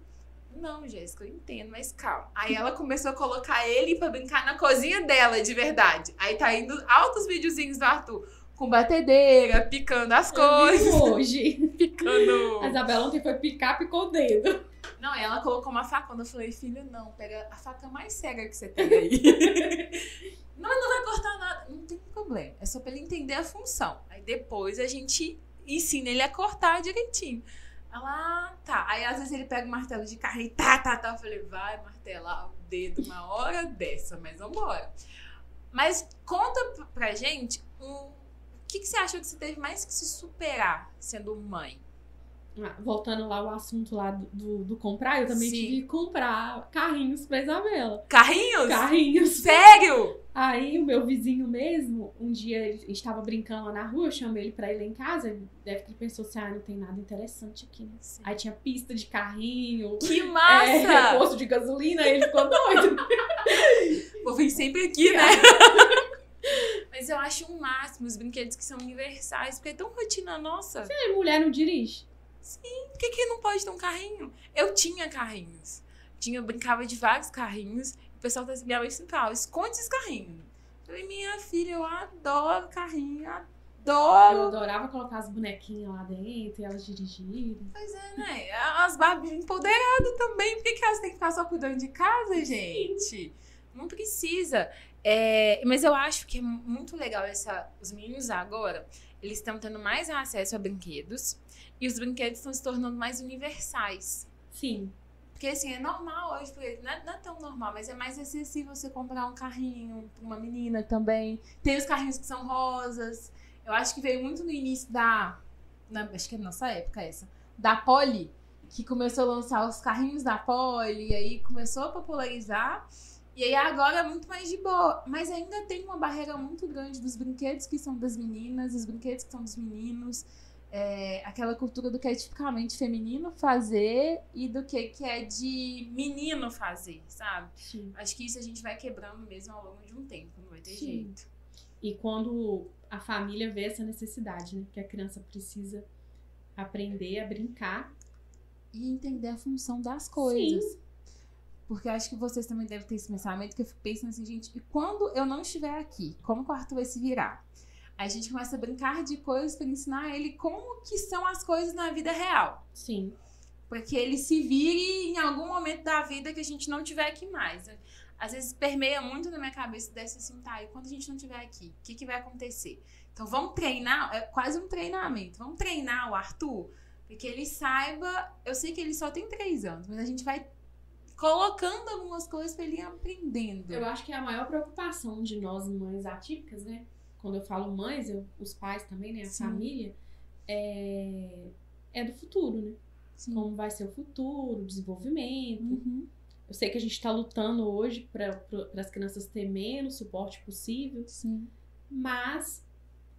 Não, Jéssica, eu entendo, mas calma. Aí ela começou a colocar ele pra brincar na cozinha dela, de verdade. Aí tá indo altos videozinhos do Arthur com batedeira, picando as coisas. hoje. Picando. A Isabela ontem foi picar, picou o dedo. Não, ela colocou uma faca. Quando eu falei, filho, não, pega a faca mais cega que você tem aí. não, não vai cortar nada. Não tem problema. É só pra ele entender a função. Aí depois a gente ensina ele a cortar direitinho. Ela, ah, tá. Aí às vezes ele pega o martelo de carro e tá, tá, tá. Eu falei, vai martelar o dedo uma hora dessa, mas vambora. Mas conta pra gente o que, que você achou que você teve mais que se superar sendo mãe? Ah, voltando lá ao assunto lá do, do, do comprar, eu também Sim. tive que comprar carrinhos pra Isabela. Carrinhos? Carrinhos. Sério? Aí o meu vizinho mesmo, um dia ele estava brincando lá na rua, eu chamei ele pra ir lá em casa, ele deve ter pensou assim, ah, não tem nada interessante aqui, né? Aí tinha pista de carrinho, Que é, massa! posto de gasolina, ele ficou doido. Vou vir sempre aqui, né? Mas eu acho um máximo os brinquedos que são universais, porque é tão rotina nossa. E mulher não dirige. Por que, que não pode ter um carrinho? Eu tinha carrinhos. Tinha, eu brincava de vários carrinhos. O pessoal da minha mãe sempre falava, esconde esses carrinhos. Eu falei, minha filha, eu adoro carrinho, Eu adoro. adorava colocar as bonequinhas lá dentro e elas dirigirem. Pois é, né? As Barbie empoderadas também. Por que, que elas têm que ficar só cuidando de casa, gente? Não precisa. É, mas eu acho que é muito legal essa. Os meninos agora, eles estão tendo mais acesso a brinquedos e os brinquedos estão se tornando mais universais. Sim. Porque assim, é normal hoje, não é, não é tão normal, mas é mais acessível você comprar um carrinho pra uma menina também. Tem os carrinhos que são rosas. Eu acho que veio muito no início da. na- acho que é nossa época essa. Da Poli, que começou a lançar os carrinhos da Poli, e aí começou a popularizar. E aí agora é muito mais de boa. Mas ainda tem uma barreira muito grande dos brinquedos que são das meninas, os brinquedos que são dos meninos. É, aquela cultura do que é tipicamente feminino fazer e do que, que é de menino fazer, sabe? Sim. Acho que isso a gente vai quebrando mesmo ao longo de um tempo, não vai ter Sim. jeito. E quando a família vê essa necessidade, né? Que a criança precisa aprender a brincar. E entender a função das coisas. Porque eu acho que vocês também devem ter esse pensamento que eu fico pensando assim, gente, e quando eu não estiver aqui, como que o Arthur vai se virar? A gente começa a brincar de coisas para ensinar ele como que são as coisas na vida real. Sim. Para que ele se vire em algum momento da vida que a gente não tiver aqui mais. Às vezes permeia muito na minha cabeça dessa assim, tá, e quando a gente não estiver aqui, o que, que vai acontecer? Então vamos treinar, é quase um treinamento. Vamos treinar o Arthur, porque ele saiba. Eu sei que ele só tem três anos, mas a gente vai colocando algumas coisas para ele ir aprendendo. Eu acho que é a maior preocupação de nós mães atípicas, né? Quando eu falo mães, eu- os pais também, né? A Sim. família, é, é do futuro, né? Sim. Como vai ser o futuro, o desenvolvimento. Uhum. Eu sei que a gente está lutando hoje para as crianças terem menos suporte possível, Sim. mas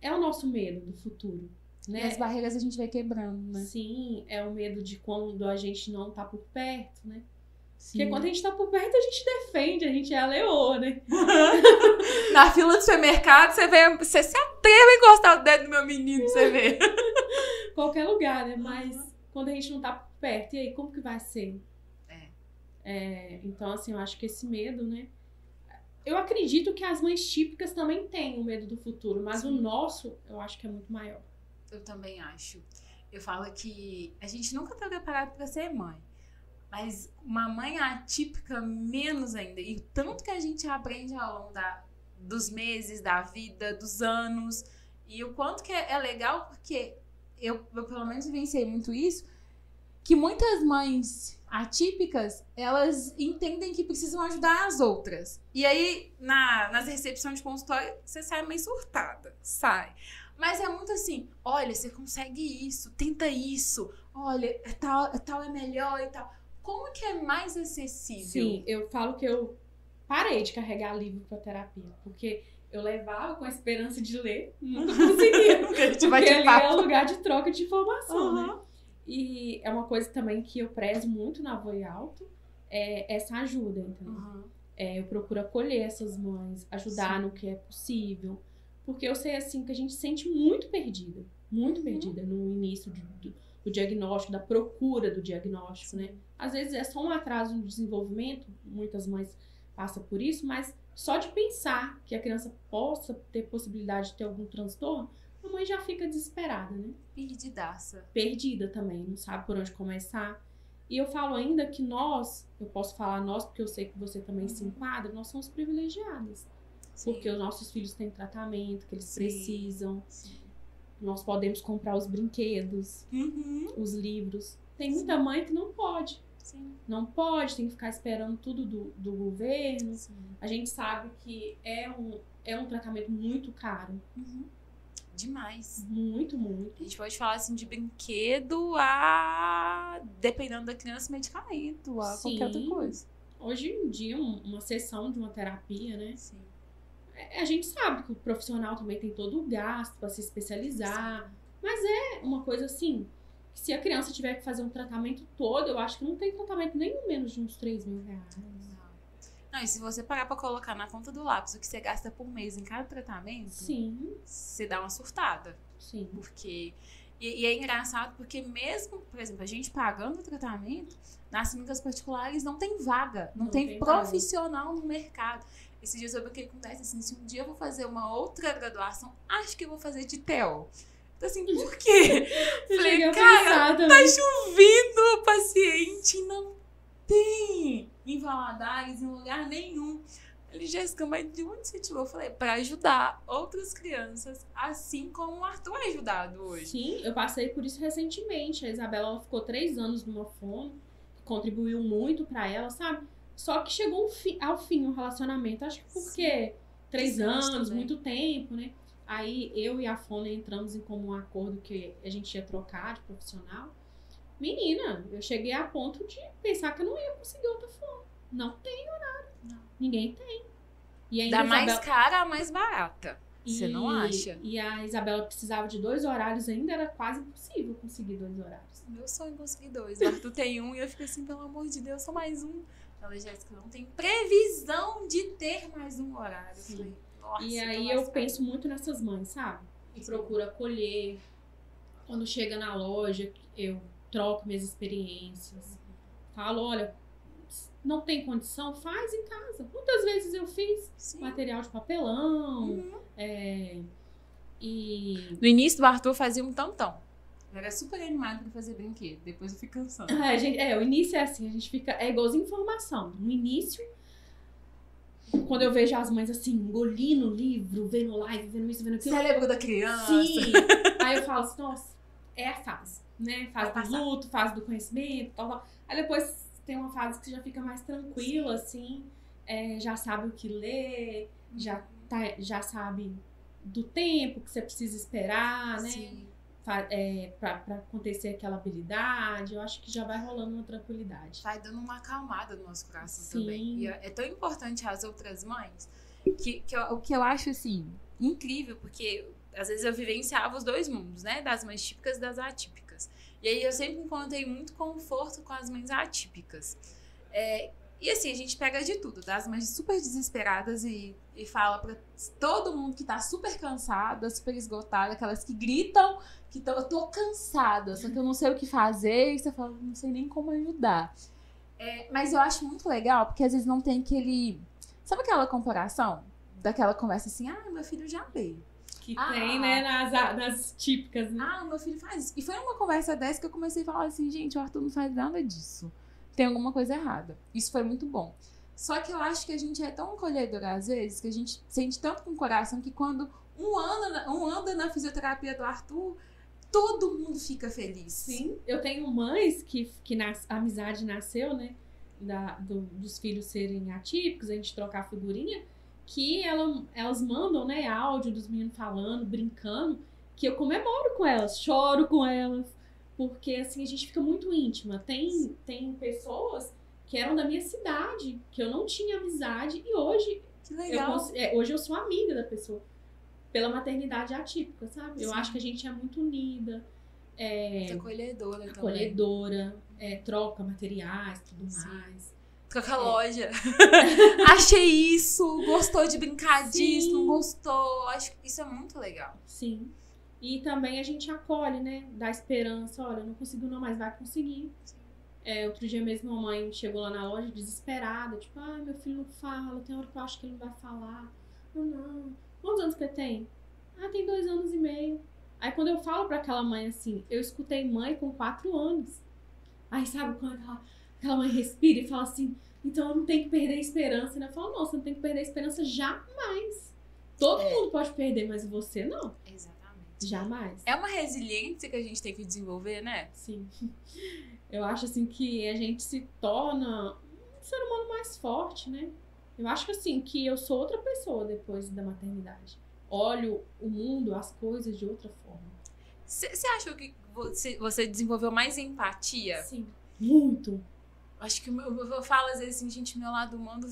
é o nosso medo do futuro, E né? as barreiras a gente vai quebrando, né? Sim, é o medo de quando a gente não tá por perto, né? Sim. Porque quando a gente tá por perto, a gente defende, a gente é a leoa, né? Na fila do supermercado, você vê, você se atreve a encostar o dedo no meu menino, você vê. Qualquer lugar, né? Mas quando a gente não tá por perto, e aí, como que vai ser? É. É, então, assim, eu acho que esse medo, né? Eu acredito que as mães típicas também têm o medo do futuro, mas o Sim. nosso, eu acho que é muito maior. Eu também acho. Eu falo que a gente nunca tá preparado para ser mãe. Mas uma mãe atípica, menos ainda. E o tanto que a gente aprende ao longo da, dos meses, da vida, dos anos. E o quanto que é, é legal, porque eu, eu pelo menos vivenciei muito isso. Que muitas mães atípicas, elas entendem que precisam ajudar as outras. E aí, na, nas recepções de consultório, você sai meio surtada. Sai. Mas é muito assim, olha, você consegue isso, tenta isso, olha, tal, tal é melhor e tal. Como que é mais acessível? Sim, eu falo que eu parei de carregar livro para terapia, porque eu levava com a esperança de ler, nunca conseguia. porque ali é um lugar de troca de informação, uhum. né? E é uma coisa também que eu prezo muito na Voe Alto, é essa ajuda, entendeu? Uhum. É, eu procuro acolher essas mães, ajudar Sim. no que é possível. Porque eu sei, assim, que a gente se sente muito perdida. Muito uhum. perdida no início do, do, do, diagnóstico, da procura do diagnóstico, né? Às vezes é só um atraso no desenvolvimento, muitas mães passam por isso, mas só de pensar que a criança possa ter possibilidade de ter algum transtorno, a mãe já fica desesperada, né? Perdidaça. Perdida também, não sabe por onde começar. E eu falo ainda que nós, eu posso falar nós porque eu sei que você também se enquadra, nós somos privilegiadas. Sim. Porque os nossos filhos têm tratamento que eles Sim. precisam. Sim. Nós podemos comprar os brinquedos, uhum. os livros. Tem muita mãe que não pode. Não pode, tem que ficar esperando tudo do, do governo. A gente sabe que é um, é um tratamento muito caro. Uhum. Demais. Muito, muito. A gente pode falar assim de brinquedo a. dependendo da criança, medicamento, a Sim. qualquer outra coisa. Hoje em dia, uma sessão de uma terapia, né? Sim. É, a gente sabe que o profissional também tem todo o gasto para se especializar. Sim. Mas é uma coisa assim. Se a criança tiver que fazer um tratamento todo, eu acho que não tem tratamento nem menos de uns 3 mil reais. Não, e se você parar pra colocar na ponta do lápis o que você gasta por mês em cada tratamento, Sim. você dá uma surtada. Sim. Porque. E, e, é engraçado porque mesmo, por exemplo, a gente pagando o tratamento, nas clínicas particulares não tem vaga, não, não tem, tem, profissional vaga. no mercado. Esses dias eu que acontece assim, se um dia eu vou fazer uma outra graduação, acho que eu vou fazer de TEL. Então, assim, por quê? Falei, cara, tá chovendo, paciente não tem em Valadares, em lugar nenhum. Ele, Jéssica, mas de onde você tirou? Eu falei, para ajudar outras crianças, assim como o Arthur é ajudado hoje. Sim, eu passei por isso recentemente. A Isabela ela ficou três anos numa fono, contribuiu muito para ela, sabe? Só que chegou ao fim o relacionamento. Acho que porque Sim. três anos, muito tempo, né? Aí eu e a Fona entramos em comum acordo que a gente ia trocar de profissional. Menina, eu cheguei a ponto de pensar que eu não ia conseguir outra Fona. Não tem horário. Não. Ninguém tem. E ainda da Isabela... mais cara a mais barata. Você não acha? E a Isabela precisava de dois horários ainda, era quase impossível conseguir dois horários. Meu sonho é conseguir dois. O Arthur tem um e eu fico assim, pelo amor de Deus, só mais um. Ela, Jéssica, não tem previsão de ter mais um horário. Sim. Falei, nossa, e aí eu penso muito nessas mães, sabe? E procuro acolher. Quando chega na loja, eu troco minhas experiências. Falo, olha, não tem condição, faz em casa. Muitas vezes eu fiz Sim. material de papelão. Uhum. É, e... No início do Arthur fazia um tantão. Eu era super animado pra fazer brinquedo. Depois eu fui cansando. É, gente, é, o início é assim, a gente fica. É igualzinho informação. No início, quando eu vejo as mães assim, engolindo o livro, vendo live, vendo isso, vendo aquilo. Cérebro da criança. Sim. Aí eu falo assim, nossa, é a fase, né? Fase do luto, fase do conhecimento, tal, tal. Aí depois tem uma fase que você já fica mais tranquila, assim, é, já sabe o que ler, já, tá, já sabe do tempo que você precisa esperar, né? Sim é, para acontecer aquela habilidade, eu acho que já vai rolando uma tranquilidade. Vai dando uma acalmada no nosso coração Sim. também. E é, é tão importante as outras mães que, que eu, o que eu acho assim incrível, porque às vezes eu vivenciava os dois mundos, né? Das mães típicas e das atípicas. E aí eu sempre encontrei muito conforto com as mães atípicas. É, e assim, a gente pega de tudo, das mães super desesperadas e, e fala pra todo mundo que tá super cansada, super esgotada, aquelas que gritam que eu tô cansada, só que eu não sei o que fazer, e você fala, não sei nem como ajudar. É, mas eu acho muito legal, porque às vezes não tem aquele. Sabe aquela comparação? Daquela conversa assim, ah, meu filho já veio. Que ah, tem, né, nas, nas típicas, né? Ah, meu filho faz isso. E foi uma conversa dessa que eu comecei a falar assim, gente, o Arthur não faz nada disso. Tem alguma coisa errada. Isso foi muito bom. Só que eu acho que a gente é tão acolhedora às vezes, que a gente sente tanto com o coração que quando um anda, um anda na fisioterapia do Arthur, todo mundo fica feliz. Sim, eu tenho mães que, que nas, a amizade nasceu, né? Da, do, dos filhos serem atípicos, a gente trocar figurinha, que ela, elas mandam, né, áudio dos meninos falando, brincando, que eu comemoro com elas, choro com elas, porque assim a gente fica muito íntima. Tem, tem pessoas que eram da minha cidade, que eu não tinha amizade, e hoje eu, é, hoje eu sou amiga da pessoa. Pela maternidade atípica, sabe? Eu Sim. acho que a gente é muito unida, é, Muito acolhedora também. acolhedora, é, troca materiais, tudo Sim. mais. Troca loja. Achei isso. Gostou de brincar disso, Sim. não gostou. Acho que isso é muito legal. Sim. E também a gente acolhe, né? Dá esperança. Olha, não conseguiu não, mas vai conseguir. É, outro dia mesmo a mãe chegou lá na loja desesperada, tipo, ai, meu filho não fala, tem hora que eu acho que ele não vai falar. Eu não. Quantos anos que ele tem? Ah, tem dois anos e meio. Aí quando eu falo pra aquela mãe assim, eu escutei mãe com quatro anos. Aí sabe quando aquela, aquela mãe respira e fala assim, então eu não tenho que perder a esperança, né? Eu falo, não, você não tem que perder a esperança jamais. Todo É. mundo pode perder, mas você não. Exatamente. Jamais. É uma resiliência que a gente tem que desenvolver, né? Sim. Eu acho assim que a gente se torna um ser humano mais forte, né? Eu acho que assim, que eu sou outra pessoa depois da maternidade. Olho o mundo, as coisas de outra forma. Você achou que você, desenvolveu mais empatia? Sim. Muito. Acho que eu falo às vezes assim, gente, meu lado humano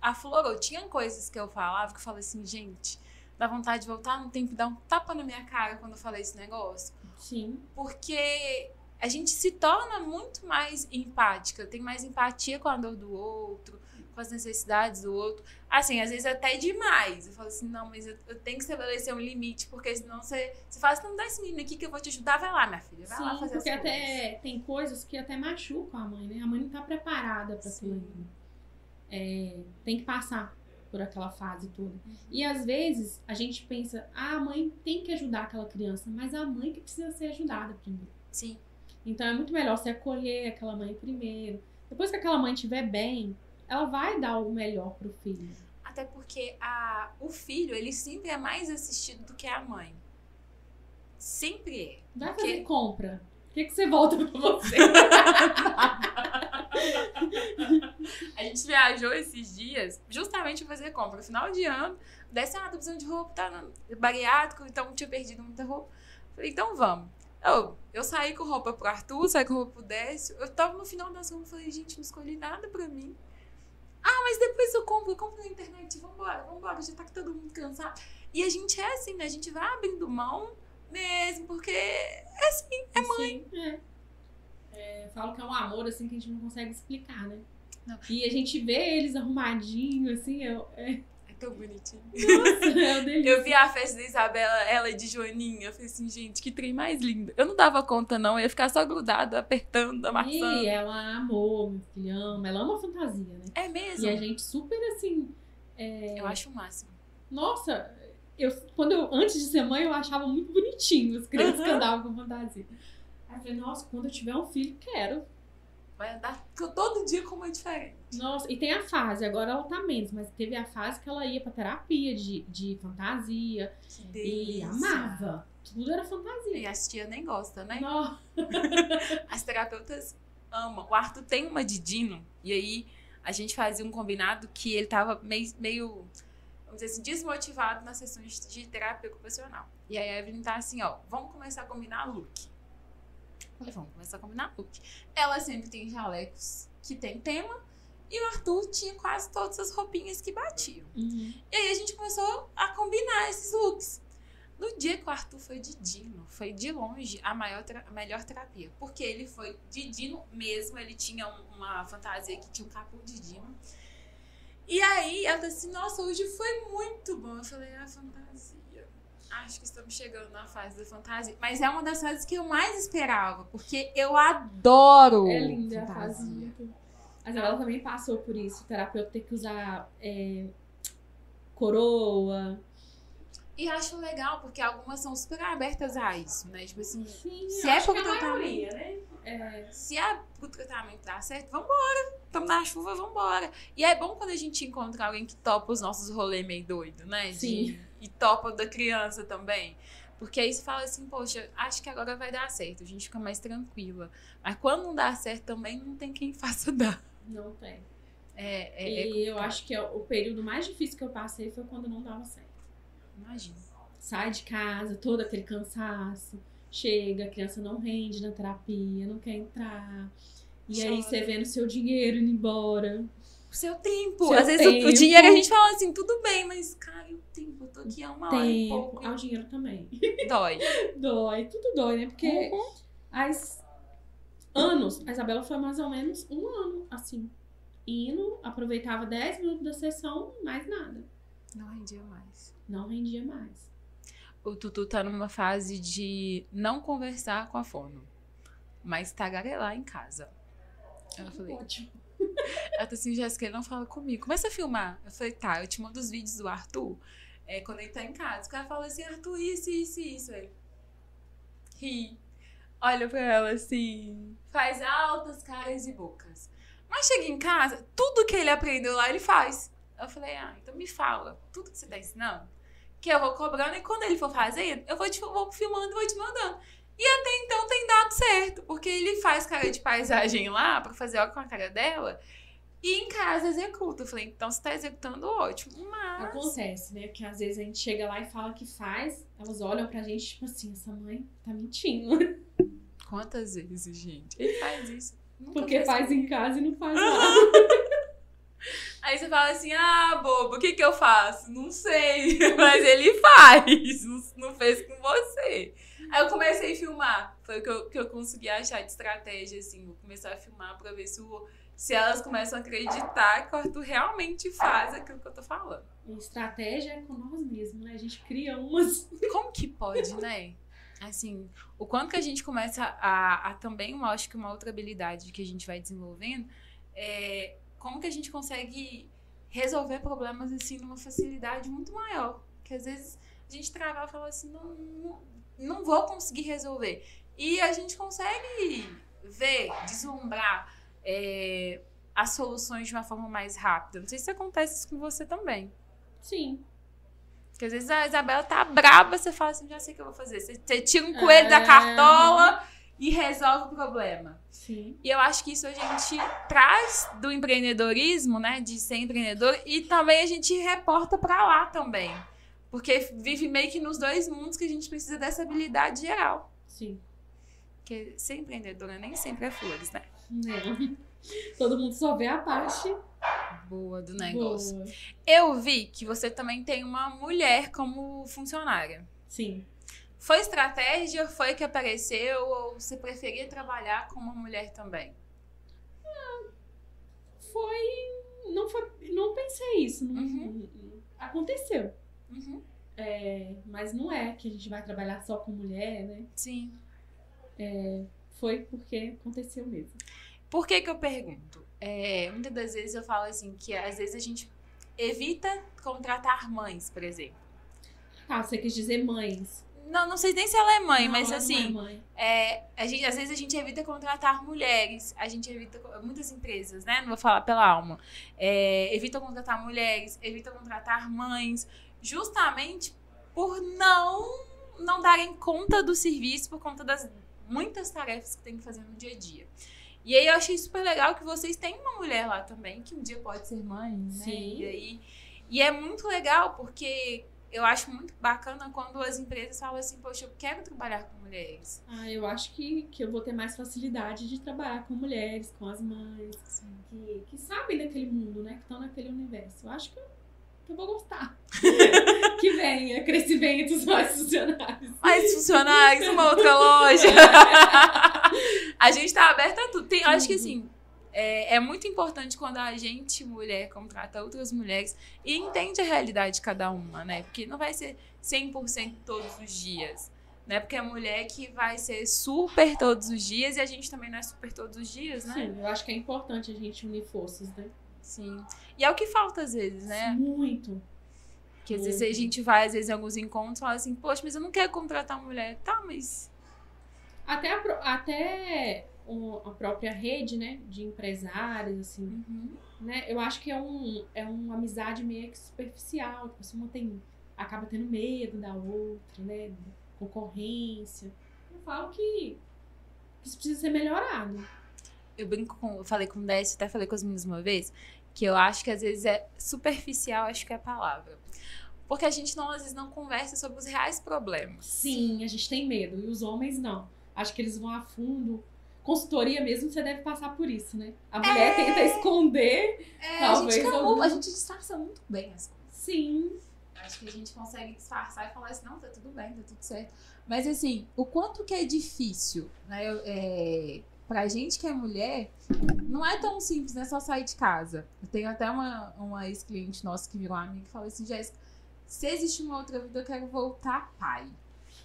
aflorou. Tinha coisas que eu falava que eu falei assim, gente, dá vontade de voltar no tempo e dar um tapa na minha cara quando eu falei esse negócio. Sim. Porque a gente se torna muito mais empática, tem mais empatia com a dor do outro, com as necessidades do outro. Assim, às vezes até demais. Eu falo assim, não, mas eu, eu tenho que estabelecer um limite, porque senão você, você fala assim, não dá esse menino aqui que eu vou te ajudar, vai lá, minha filha, vai lá Sim, fazer porque as coisas. até tem coisas que até machucam a mãe, né? A mãe não tá preparada Sim. aquilo. É, tem que passar por aquela fase toda. E às vezes a gente pensa, ah, a mãe tem que ajudar aquela criança, mas a mãe que precisa ser ajudada primeiro. Sim, Então é muito melhor você acolher aquela mãe primeiro. Depois que aquela mãe estiver bem, ela vai dar o melhor pro filho. até porque a, o filho, ele sempre é mais assistido do que a mãe. Sempre é. Vai Porque- fazer compra. O que, que você volta pra você? A gente viajou esses dias justamente pra fazer compra. No final de ano, desse, ah, tô precisando de roupa, tá no- bariátrico, então tinha perdido muita roupa. Falei, então vamos. Eu, eu saí com roupa pro Arthur, saí com roupa pro Décio. Eu tava no final das compras, falei, gente, não escolhi nada pra mim. Ah, mas depois eu compro, eu compro na internet, vambora, vambora, já tá com todo mundo cansado. E a gente é assim, né? A gente vai abrindo mão mesmo, porque é assim, é mãe. Sim, é. É, falo que é um amor assim que a gente não consegue explicar, né? Não. E a gente vê eles arrumadinhos, assim, é, É tão bonitinho. nossa, é delícia. Eu vi a festa da Isabela, ela de Joaninha. Eu falei assim, gente, que trem mais lindo. Eu não dava conta, não. Eu ia ficar só grudada, apertando, amassando. E ela amou, meu filho, ama. Ela ama fantasia, né? É mesmo? E a gente super assim. é, Eu acho o máximo. Nossa, eu, quando eu, antes de ser mãe, eu achava muito bonitinho as crianças que Uhum. andavam com fantasia. Aí eu falei, nossa, quando eu tiver um filho, quero. Vai andar todo dia com uma diferente. Nossa, e tem a fase, agora ela tá menos, mas teve a fase que ela ia pra terapia de, de fantasia Que e amava. Tudo era fantasia. E as tia nem gosta, né? Nossa, As terapeutas amam. O Arthur tem uma de Dino. E aí, a gente fazia um combinado que ele tava meio, meio vamos dizer assim, desmotivado nas sessões de terapia ocupacional. E aí a Evelyn tá assim, ó, vamos começar a combinar look. Falei, vamos começar a combinar look. Ela sempre tem jalecos que tem tema. E o Arthur tinha quase todas as roupinhas que batiam. Uhum. E aí a gente começou a combinar esses looks. No dia que o Arthur foi de Dino, foi de longe a, maior a melhor terapia. Porque ele foi de Dino mesmo, ele tinha um- uma fantasia que tinha um capuz de Dino. E aí ela disse nossa, hoje foi muito bom. Eu falei, a fantasia. Acho que estamos chegando na fase da fantasia. Mas é uma das fases que eu mais esperava, porque eu adoro é linda a fase. fantasia. muito. A Isabela também passou por isso. O terapeuta ter que usar é, coroa. E acho legal, porque algumas são super abertas a isso, né? Tipo assim, Sim, Se é pro a tratamento. maioria, né? É, se é pro tratamento dar certo, vambora. Tamo na chuva, vambora. E é bom quando a gente encontra alguém que topa os nossos rolês meio doido, né? De- Sim. E topa da criança também. Porque aí você fala assim, poxa, acho que agora vai dar certo. A gente fica mais tranquila. Mas quando não dá certo também, não tem quem faça dar. não tem. É, é, é e eu complicado. acho que é o período mais difícil que eu passei foi quando não dava certo. Imagina. sai de casa, todo aquele cansaço. Chega, a criança não rende na terapia, não quer entrar. E aí Chora. você vendo seu dinheiro indo embora. O seu tempo. Seu Às vezes o- O, tempo. dinheiro a gente fala assim, tudo bem, mas, cara, o tempo? Eu tô aqui há uma hora e pouco. Tempo. Ah, o dinheiro também. Dói. Dói, tudo dói, né? Porque Uhum. as anos, a Isabela foi mais ou menos um ano, assim. Indo, aproveitava 10 minutos da sessão, mais nada. Não rendia mais. Não rendia mais. O Tutu tá numa fase de não conversar com a fono, mas tagarelar em casa. Eu falei, Ótimo. Ela tá assim, Jéssica, ele não fala comigo. Começa a filmar. Eu falei, tá, eu te mando os vídeos do Arthur é, quando ele tá em casa. O cara fala assim, Arthur, isso, isso, isso. Ele ri. Olha pra ela assim, faz altas caras e bocas. Mas chega em casa, tudo que ele aprendeu lá, ele faz. Eu falei, ah, então me fala, tudo que você tá ensinando, que eu vou cobrando, e quando ele for fazendo, eu vou, te, vou filmando e vou te mandando. E até então tem dado certo, porque ele faz cara de paisagem lá, pra fazer algo com a cara dela, e em casa executa. Eu falei, então você tá executando ótimo, mas... Acontece, né? Que às vezes a gente chega lá e fala que faz, elas olham pra gente, tipo assim, essa mãe tá mentindo. Quantas vezes, gente? Ele faz isso. Nunca Porque faz em casa e não faz lá. Aí você fala assim, ah, bobo, o que que eu faço? Não sei, mas ele faz, não fez com você. Aí eu comecei a filmar, foi o que eu, que eu consegui achar de estratégia, assim, vou começar a filmar pra ver se, o, se elas começam a acreditar que o Arthur realmente faz aquilo que eu tô falando. E estratégia é com nós mesmos, né? A gente cria umas. Como que pode, né? Assim, o quanto que a gente começa a, a também, eu acho que uma outra habilidade que a gente vai desenvolvendo é como que a gente consegue resolver problemas assim numa facilidade muito maior. Que às vezes a gente trava e fala assim, não, não, não vou conseguir resolver. E a gente consegue ver, deslumbrar é, as soluções de uma forma mais rápida. Não sei se acontece isso com você também. Sim. Porque às vezes a Isabela tá braba, você fala assim, já sei o que eu vou fazer. Você, você tira um coelho da É. cartola e resolve o problema. Sim. E eu acho que isso a gente traz do empreendedorismo, né? De ser empreendedor, e também a gente reporta pra lá também. Porque vive meio que nos dois mundos que a gente precisa dessa habilidade geral. Sim. Porque ser empreendedora nem sempre é flores, né? Não. Todo mundo só vê a parte Boa do negócio. boa. Eu vi que você também tem uma mulher como funcionária. Sim. Foi estratégia? Foi que apareceu? Ou você preferia trabalhar com uma mulher também? Foi. Não, foi, não pensei isso. Uhum. Aconteceu. Uhum. É, mas não é que a gente vai trabalhar só com mulher, né? Sim. Foi porque aconteceu mesmo. Por que que eu pergunto? É, muitas das vezes eu falo assim, que às vezes a gente evita contratar mães, por exemplo. Ah, você quis dizer mães. Não, não sei nem se ela é mãe, Não, mas não assim, é mãe. É, a gente, às vezes a gente evita contratar mulheres, a gente evita, muitas empresas, né? Não vou falar pela alma, é, evita contratar mulheres, evita contratar mães, justamente por não, não darem conta do serviço, por conta das muitas tarefas que tem que fazer no dia a dia. E aí eu achei super legal que vocês têm uma mulher lá também, que um dia pode ser mãe, né? Sim. E, aí, e é muito legal, porque eu acho muito bacana quando as empresas falam assim, poxa, eu quero trabalhar com mulheres. Ah, eu acho que, que eu vou ter mais facilidade de trabalhar com mulheres, com as mães, que, que sabem daquele mundo, né? Que estão naquele universo. Eu acho que eu, que eu vou gostar. que venha crescimentos mais funcionários. Mais funcionários, uma outra loja. a gente tá aberta a tudo. Tem, eu acho que assim, é, é muito importante quando a gente, mulher, contrata outras mulheres e entende a realidade de cada uma, né? Porque não vai ser 100% todos os dias. Né? Porque é a mulher que vai ser super todos os dias e a gente também não é super todos os dias, né? Sim, eu acho que é importante a gente unir forças, né? Sim. E é o que falta às vezes, né? Muito. Que às vezes a gente vai, às vezes, em alguns encontros e fala assim, poxa, mas eu não quero contratar mulher. Tá, mas. Até a, pro- até o- a própria rede, né? De empresários, assim, Uhum. né? Eu acho que é, um, é uma amizade meio que superficial. Tipo, assim, uma tem, acaba tendo medo da outra, né? Concorrência. Eu falo que isso precisa ser melhorado. Eu brinco com. Eu falei com o Décio, até falei com as meninas uma vez, que eu acho que às vezes é superficial, acho que é a palavra. Porque a gente não, às vezes não conversa sobre os reais problemas. Sim, a gente tem medo. E os homens não. Acho que eles vão a fundo. Consultoria mesmo, você deve passar por isso, né? A mulher É. tenta esconder. É, Talvez a gente, algum- camufla, a gente disfarça muito bem as coisas. Sim. Acho que a gente consegue disfarçar e falar assim, não, tá tudo bem, tá tudo certo. Mas assim, o quanto que é difícil, né? eu- É, pra gente que é mulher, não é tão simples, não é só sair de casa. Eu tenho até uma, uma ex-cliente nossa que virou amiga que falou assim, Jéssica, se existe uma outra vida, eu quero voltar pai.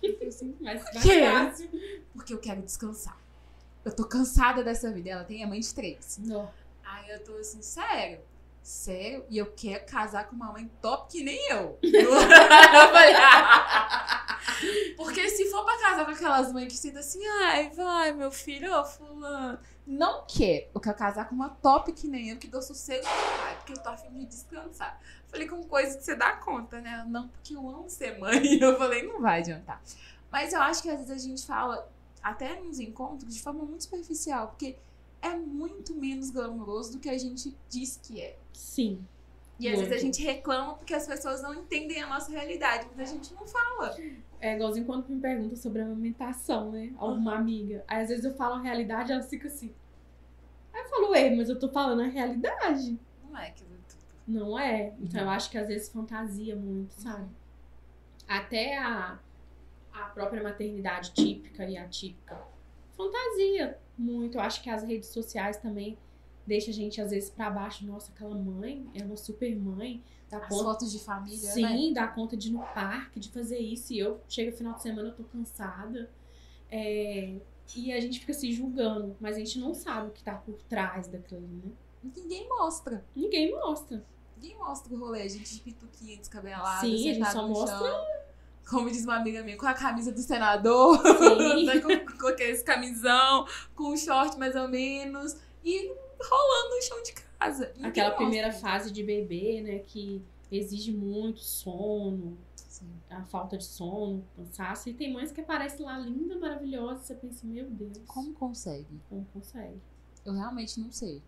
Eu falei assim, Mas mais fácil. porque eu quero descansar. Eu tô cansada dessa vida. Ela tem a mãe de três. Não. Aí eu tô assim, sério? Sério? E eu quero casar com uma mãe top que nem eu. eu falei, "Ah." Porque se for pra casar com aquelas mães que sentam assim, ai, vai, meu filho, ô fulano. Não quer. Eu quero casar com uma top que nem eu, que dou sossego pai, porque eu tô afim de descansar. Falei com coisa que você dá conta, né? Não, porque eu amo ser mãe. Eu falei, não vai adiantar. Mas eu acho que às vezes a gente fala, até nos encontros, de forma muito superficial, porque é muito menos glamouroso do que a gente diz que é. Sim. E às vezes a Muito. gente reclama porque as pessoas não entendem a nossa realidade, mas a gente não fala. É igualzinho quando me perguntam sobre a amamentação, né? Alguma amiga. Aí às vezes eu falo a realidade, ela fica assim. Aí eu falo, ei, mas eu tô falando a realidade. Não é tudo. Não é. Então eu acho que às vezes fantasia muito, sabe? Até a, a própria maternidade típica e atípica fantasia muito. Eu acho que as redes sociais também deixam a gente às vezes pra baixo. Nossa, aquela mãe é uma super mãe. Dá As conta fotos de família, né? Sim, dá conta de ir no parque, de fazer isso. E eu chego no final de semana, eu tô cansada. É, e a gente fica se julgando, mas a gente não sabe o que tá por trás daquilo, né? Ninguém mostra. Ninguém mostra. Ninguém mostra o rolê. A gente de pituquinha, descabelada, Sim, a gente só mostra- chão. Como diz uma amiga minha, com a camisa do senador, né, com, com aqueles camisão, com o short mais ou menos, e rolando no chão de casa. Ninguém Aquela primeira fase de bebê, né? Que exige muito sono, Sim. a falta de sono, cansaço. E tem mães que aparecem lá linda, maravilhosa. E você pensa, meu Deus, Como consegue? como consegue? Eu realmente não sei.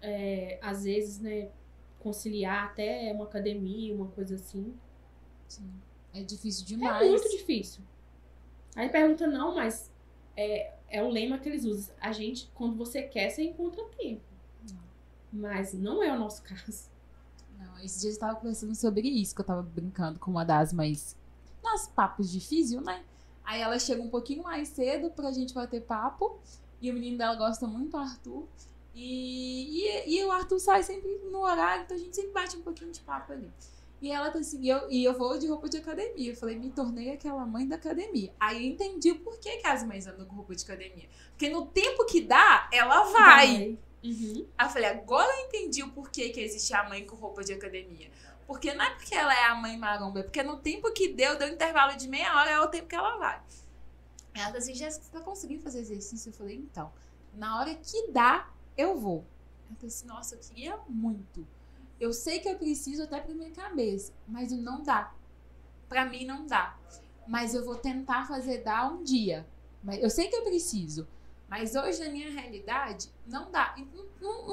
É, às vezes, né? Conciliar até uma academia, uma coisa assim. Sim. É difícil É demais. muito difícil. Aí pergunta, não, mas é, é o lema que eles usam. A gente, quando você quer, você encontra tempo. Mas não é o nosso caso. Não, esses dias eu tava conversando sobre isso, que eu tava brincando com uma das mães. Nos papos de físio, né? Aí ela chega um pouquinho mais cedo pra gente bater papo. E o menino dela gosta muito do Arthur. E, e, e o Arthur sai sempre no horário, então a gente sempre bate um pouquinho de papo ali. E ela tá assim, e eu, e eu vou de roupa de academia. Eu falei, me tornei aquela mãe da academia. Aí eu entendi o porquê que as mães andam com roupa de academia. Porque no tempo que dá, ela vai. Uhum. Aí eu falei, agora eu entendi o porquê que existe a mãe com roupa de academia. Porque não é porque ela é a mãe maromba, é porque no tempo que deu, deu um intervalo de meia hora, é o tempo que ela vai. Ela falou assim, Jéssica, você tá conseguindo fazer exercício? Eu falei, então, na hora que dá, eu vou. Ela falou assim, nossa, eu queria muito. Eu sei que eu preciso até pra minha cabeça, mas não dá. Pra mim não dá. Mas eu vou tentar fazer dar um dia. Mas eu sei que eu preciso. Mas hoje, na minha realidade, não dá.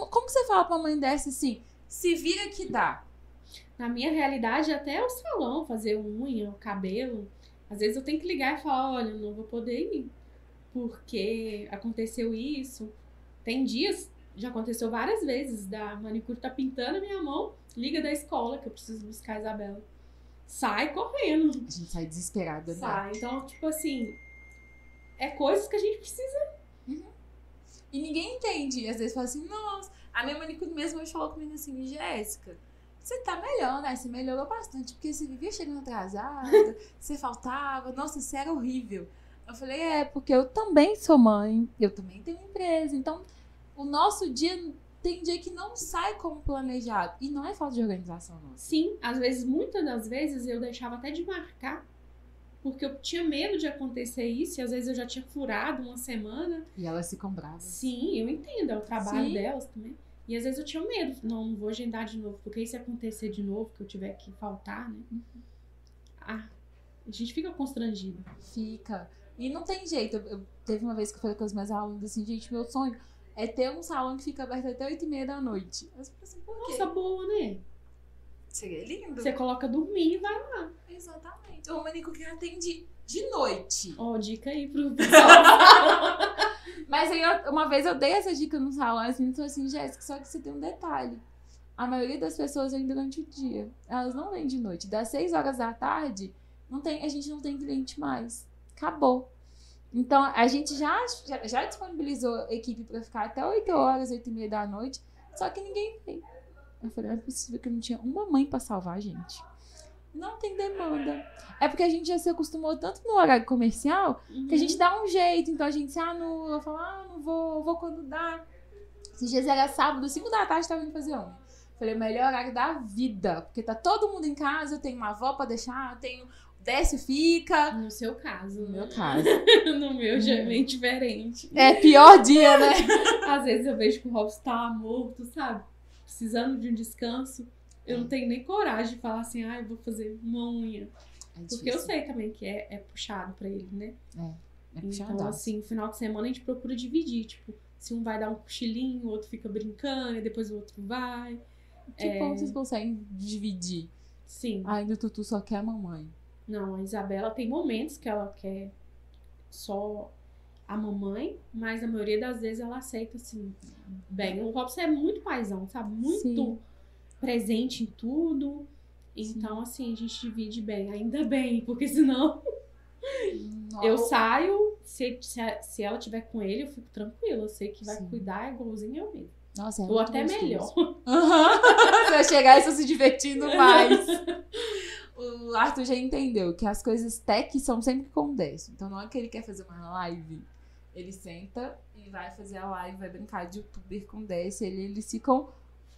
Como você fala pra uma mãe dessa assim? Se vira que dá. Na minha realidade, até o salão, fazer unha, o cabelo. Às vezes eu tenho que ligar e falar, olha, não vou poder ir. Porque aconteceu isso. Tem dias, já aconteceu várias vezes, da manicure tá pintando a minha mão, liga da escola que eu preciso buscar a Isabela. Sai correndo. A gente sai desesperada, né? Sai. Então, tipo assim, é coisas que a gente precisa. E ninguém entende. Às vezes fala assim, nossa. A minha manicure mesmo hoje falou comigo assim, Jéssica, você tá melhor, né? Você melhorou bastante. Porque você vivia chegando atrasada, você faltava. Nossa, você era horrível. Eu falei, é, porque eu também sou mãe. Eu também tenho empresa. Então, o nosso dia tem dia que não sai como planejado. E não é falta de organização, nossa. Sim, às vezes, muitas das vezes eu deixava até de marcar. Porque eu tinha medo de acontecer isso, e às vezes eu já tinha furado uma semana. E elas ficam bravas. Sim, eu entendo, é o trabalho Sim. delas também. E às vezes eu tinha medo, não, não vou agendar de novo, porque se acontecer de novo, que eu tiver que faltar, né? Ah, a gente fica constrangido. Fica. E não tem jeito. Eu, eu- teve uma vez que eu falei com os meus alunos assim, gente, meu sonho é ter um salão que fica aberto até 8 e meia da noite. Eu falei assim, por quê? Nossa, boa, né? Seria lindo. Você coloca dormir e vai lá. Exatamente. O manicure atende de noite. Ó, dica aí pro pessoal. Mas aí, eu- uma vez eu dei essa dica no salão, assim, então assim, Jéssica, só que você tem um detalhe. A maioria das pessoas vem durante o dia. Elas não vêm de noite. Das 6 horas da tarde, não tem, a gente não tem cliente mais. Acabou. Então, a gente já, já, já disponibilizou equipe pra ficar até 8 horas, 8 e meia da noite, só que ninguém veio. Eu falei, não é possível que não tinha uma mãe pra salvar a gente. Não tem demanda. É porque a gente já se acostumou tanto no horário comercial que a gente dá um jeito, então a gente se anula, fala, ah, não vou, vou quando dá. Esses dias era sábado, 5 da tarde, tava indo fazer unha. Falei, o melhor horário da vida, porque tá todo mundo em casa, eu tenho uma avó pra deixar, eu tenho. Desce fica. No seu caso. No né? meu caso. no meu já é bem diferente. É pior dia, né? Às vezes eu vejo que o Robson tá morto, sabe? Precisando de um descanso. Eu não tenho nem coragem de falar assim, ah, eu vou fazer uma unha. Porque eu sei também que é, é puxado pra ele, né? É Então, puxadaço. assim, no final de semana a gente procura dividir. Tipo, se um vai dar um cochilinho, o outro fica brincando, e depois o outro vai. Que é. ponto vocês conseguem dividir? Sim. Ainda o Tutu só quer a mamãe. Não, a Isabela tem momentos que ela quer só a mamãe, mas a maioria das vezes ela aceita, assim, bem. O Robson é muito paizão, sabe? Muito Sim. presente em tudo. Então, assim, a gente divide bem. Ainda bem, porque senão eu saio, se, se, se ela tiver com ele, eu fico tranquila. Eu sei que vai Sim. cuidar igualzinho eu mesmo. Nossa, é Ou até gostoso. melhor. Você vai chegar e estão se divertindo mais. o Arthur já entendeu que as coisas tech são sempre com 10. Então não é que ele quer fazer uma live. Ele senta e vai fazer a live, vai brincar de youtuber com 10. Ele, eles ficam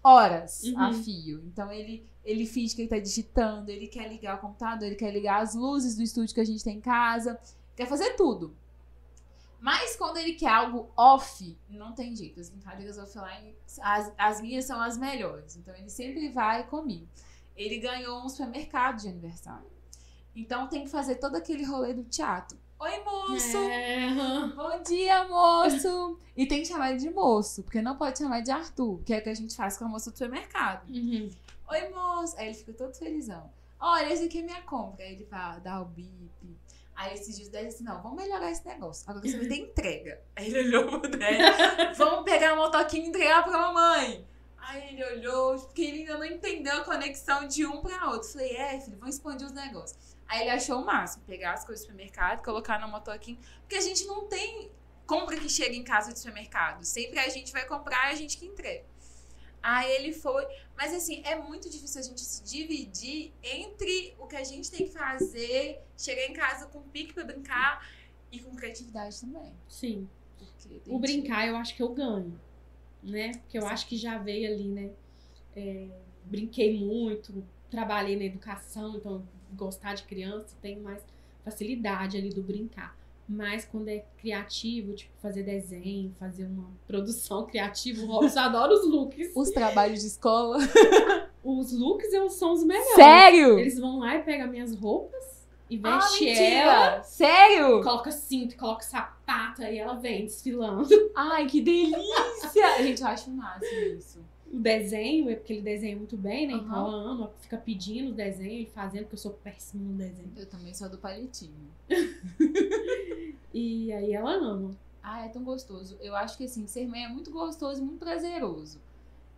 horas a Uhum. fio. Então ele, ele finge que ele tá digitando, ele quer ligar o computador, ele quer ligar as luzes do estúdio que a gente tem em casa. Quer fazer tudo. Mas quando ele quer algo off, não tem jeito. As brincadeiras offline, as, as minhas são as melhores. Então ele sempre vai comigo. Ele ganhou um supermercado de aniversário. Então tem que fazer todo aquele rolê do teatro. Oi, moço! É. Bom dia, moço! E tem que chamar ele de moço, porque não pode chamar de Arthur, que é o que a gente faz com a moça do supermercado. Uhum. Oi, moço! Aí ele fica todo felizão. Olha, esse aqui é minha compra. Aí ele fala, dá o bip. Aí esses dias dele assim, não, vamos melhorar esse negócio. Agora você vai ter entrega. Aí ele olhou pro. Vamos pegar a motoquinha e entregar pra mamãe. Aí ele olhou, porque ele ainda não entendeu a conexão de um pra outro. Falei, é, filho, vamos expandir os negócios. Aí ele achou o máximo, pegar as coisas do supermercado, colocar na motoquinha. Porque a gente não tem compra que chega em casa de supermercado. Sempre a gente vai comprar e a gente que entrega. Aí ele foi. Mas assim, é muito difícil a gente se dividir entre o que a gente tem que fazer, chegar em casa com pique pra brincar e com criatividade também. Sim. O brincar eu acho que eu ganho, né? Porque eu acho que já veio ali, né? É, brinquei muito, trabalhei na educação, então gostar de criança, tenho mais facilidade ali do brincar. Mas quando é criativo, tipo fazer desenho, fazer uma produção criativa, o Robson adora os looks. Os trabalhos de escola. Os looks são os melhores. Sério? Eles vão lá e pegam minhas roupas e Ah, veste mentira! ela, Sério? coloca cinto, coloca sapato, aí ela vem desfilando. Ai, que delícia! Gente, eu acho máximo isso. o desenho, é porque ele desenha muito bem, né? Então Aham. ela ama, fica pedindo o desenho e fazendo, porque eu sou péssima no desenho. Eu também sou do palitinho. E aí ela ama. Ah, é tão gostoso. Eu acho que assim, ser mãe é muito gostoso, muito prazeroso.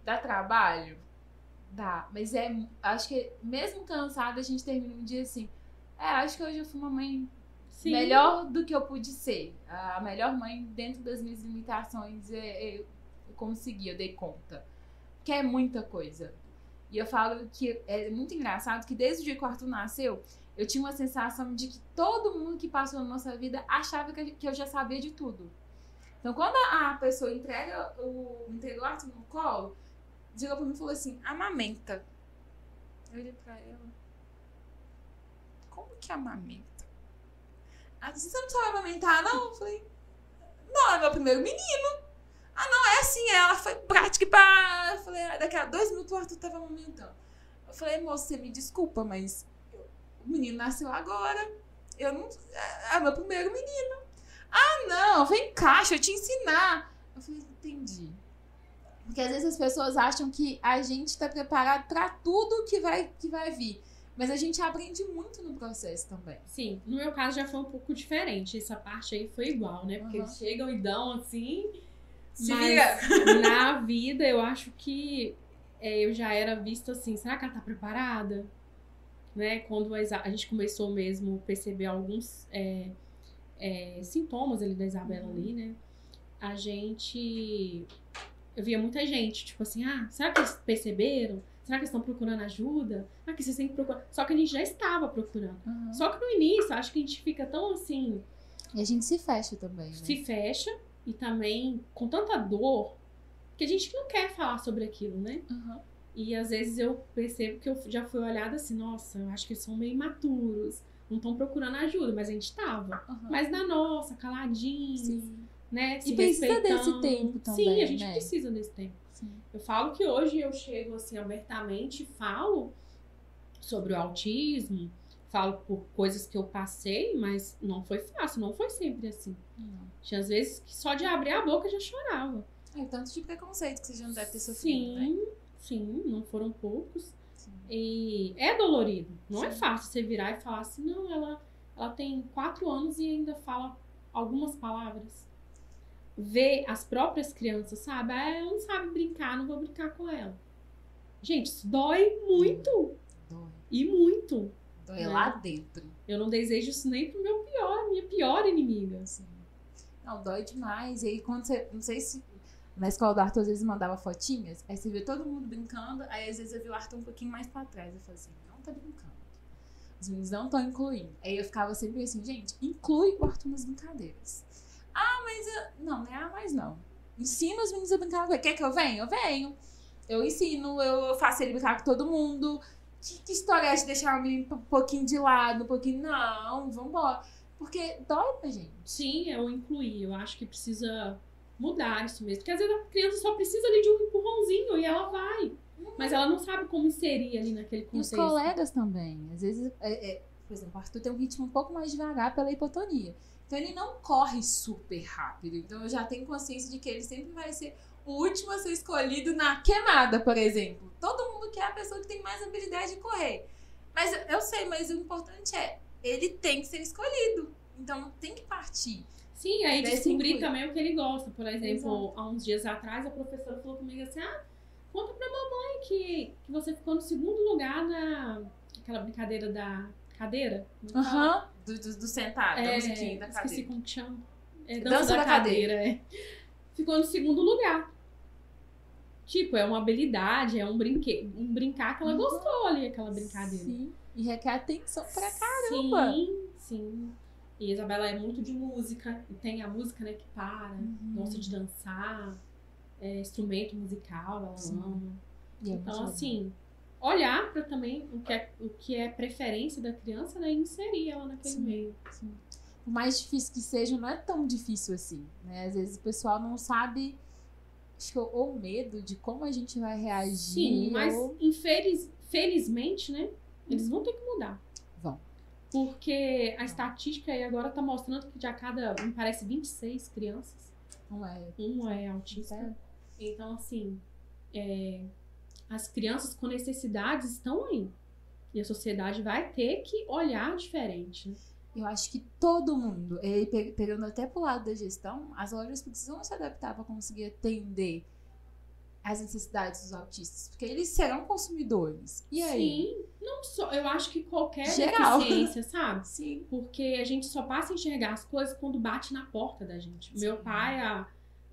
Dá trabalho? Dá. Mas é. Acho que mesmo cansada, a gente termina um dia assim. É, acho que hoje eu fui uma mãe Sim. melhor do que eu pude ser. A melhor mãe dentro das minhas limitações é, eu, eu consegui, eu dei conta. Que é muita coisa. E eu falo que é muito engraçado que desde o dia que o Arthur nasceu, eu tinha uma sensação de que todo mundo que passou na nossa vida achava que, eu já sabia de tudo. Então, quando a a pessoa entrega o, entrega o Arthur no colo, chegou pra mim e falou assim: amamenta. Eu olhei pra ela. Como que amamenta? Ela você não sabe amamentar, não? Eu falei, não, é meu primeiro menino. Ah, não, é assim, ela foi prática e pá. Eu falei, ah, daqui a dois minutos o Arthur tava amamentando. Eu falei, moça, você me desculpa, mas o menino nasceu agora. Eu não. É, é meu primeiro menino. Ah, não, vem cá, deixa eu te ensinar. Eu falei, entendi. Porque às vezes as pessoas acham que a gente está preparado para tudo que vai, que vai vir. Mas a gente aprende muito no processo também. Sim, no meu caso já foi um pouco diferente. Essa parte aí foi igual, né? Porque Uhum. eles chegam e dão assim. Se mas vira. na vida eu acho que é, eu já era vista assim, será que ela tá preparada? Né? Quando a, a gente começou mesmo a perceber alguns é, é, sintomas ali da Isabela Uhum. ali, né? A gente. Eu via muita gente, tipo assim, ah, será que eles perceberam? Será que eles estão procurando ajuda? Ah, que vocês têm que procurar. Só que a gente já estava procurando. Uhum. Só que no início, acho que a gente fica tão assim, E a gente se fecha também, né? se fecha e também com tanta dor que a gente não quer falar sobre aquilo, né? Uhum. E às vezes eu percebo que eu já fui olhada assim, nossa, eu acho que eles são meio imaturos, não estão procurando ajuda, mas a gente tava. Uhum. Mas na nossa, caladinho, Sim. né? Se E precisa desse tempo Sim, também, a gente né? precisa desse tempo. Sim. Eu falo que hoje eu chego assim abertamente e falo sobre o autismo, falo por coisas que eu passei, mas não foi fácil, não foi sempre assim. Não. Tinha às vezes que só de abrir a boca já chorava. É tanto de preconceito que você já não deve ter sofrido, né? Sim, sim, não foram poucos. Sim. E é dolorido. Não é Sim. fácil você virar e falar assim, não, ela, ela tem quatro anos e ainda fala algumas palavras. Ver as próprias crianças, sabe? Ah, ela não sabe brincar, não vou brincar com ela. Gente, isso dói muito. Dói. E muito. Dói Né? lá dentro. Eu não desejo isso nem pro meu pior, minha pior inimiga. Assim. Não, dói demais. E aí quando você. Não sei se. Na escola do Arthur, às vezes mandava fotinhas, aí você via todo mundo brincando, aí às vezes eu vi o Arthur um pouquinho mais pra trás. Eu falei assim, não tá brincando. Os meninos não estão incluindo. Aí eu ficava sempre assim, gente, inclui o Arthur nas brincadeiras. Ah, mas eu... Não, não é ah, mas não. Ensina os meninos a brincar com ele. Quer que eu venha? Eu venho. Eu ensino, eu faço ele brincar com todo mundo. Que, que história é de deixar o menino um pouquinho de lado, um pouquinho. Não, vambora. Porque dói pra gente. Sim, eu incluí. Eu acho que precisa mudar isso mesmo. Porque às vezes a criança só precisa ali de um empurrãozinho e ela vai. Mas ela não sabe como inserir ali naquele E os contexto. colegas também. Às vezes, é, é, por exemplo, o Arthur tem um ritmo um pouco mais devagar pela hipotonia. Então ele não corre super rápido. Então eu já tenho consciência de que ele sempre vai ser o último a ser escolhido na queimada, por exemplo. Todo mundo quer a pessoa que tem mais habilidade de correr. Mas eu- sei, mas o importante é, ele tem que ser escolhido. Então tem que partir. Sim, aí descobrir também o que ele gosta. Por exemplo, Exato. há uns dias atrás, a professora falou comigo assim: ah, conta pra mamãe que, que você ficou no segundo lugar na aquela brincadeira da cadeira. Como? Aham. Do, do, do sentado, da É, musiquinha da esqueci cadeira. como que chama. É, Dança dança, da da, cadeira, é. Ficou no segundo lugar. Tipo, é uma habilidade, é um, brinque... um brincar que ela Uhum. gostou ali, aquela brincadeira. Sim. E requer atenção pra caramba. Sim, sim. E a Isabela é muito de música, e tem a música, né, que para, Uhum. gosta de dançar, é, instrumento musical, ela Sim. ama. E é Então, legal. Olhar para também o que, é, o que é preferência da criança, né, e inserir ela naquele Sim. meio. Sim. Por mais difícil que seja, não é tão difícil assim, né? Às vezes o pessoal não sabe, ou medo de como a gente vai reagir. Sim, mas ou... infeliz, felizmente, né, eles vão ter que mudar. Vão. Porque a estatística aí agora tá mostrando que de a cada, me parece, 26 crianças, Não é. um é autista. Sério? Então, assim, é, as crianças com necessidades estão aí. E a sociedade vai ter que olhar diferente. né? Eu acho que todo mundo, e pegando até pro lado da gestão, as lojas precisam se adaptar para conseguir atender as necessidades dos autistas, porque eles serão consumidores. E aí? Sim, não só. Eu acho que qualquer Geral. deficiência, sabe? Sim. Porque a gente só passa a enxergar as coisas quando bate na porta da gente. Sim. Meu pai, há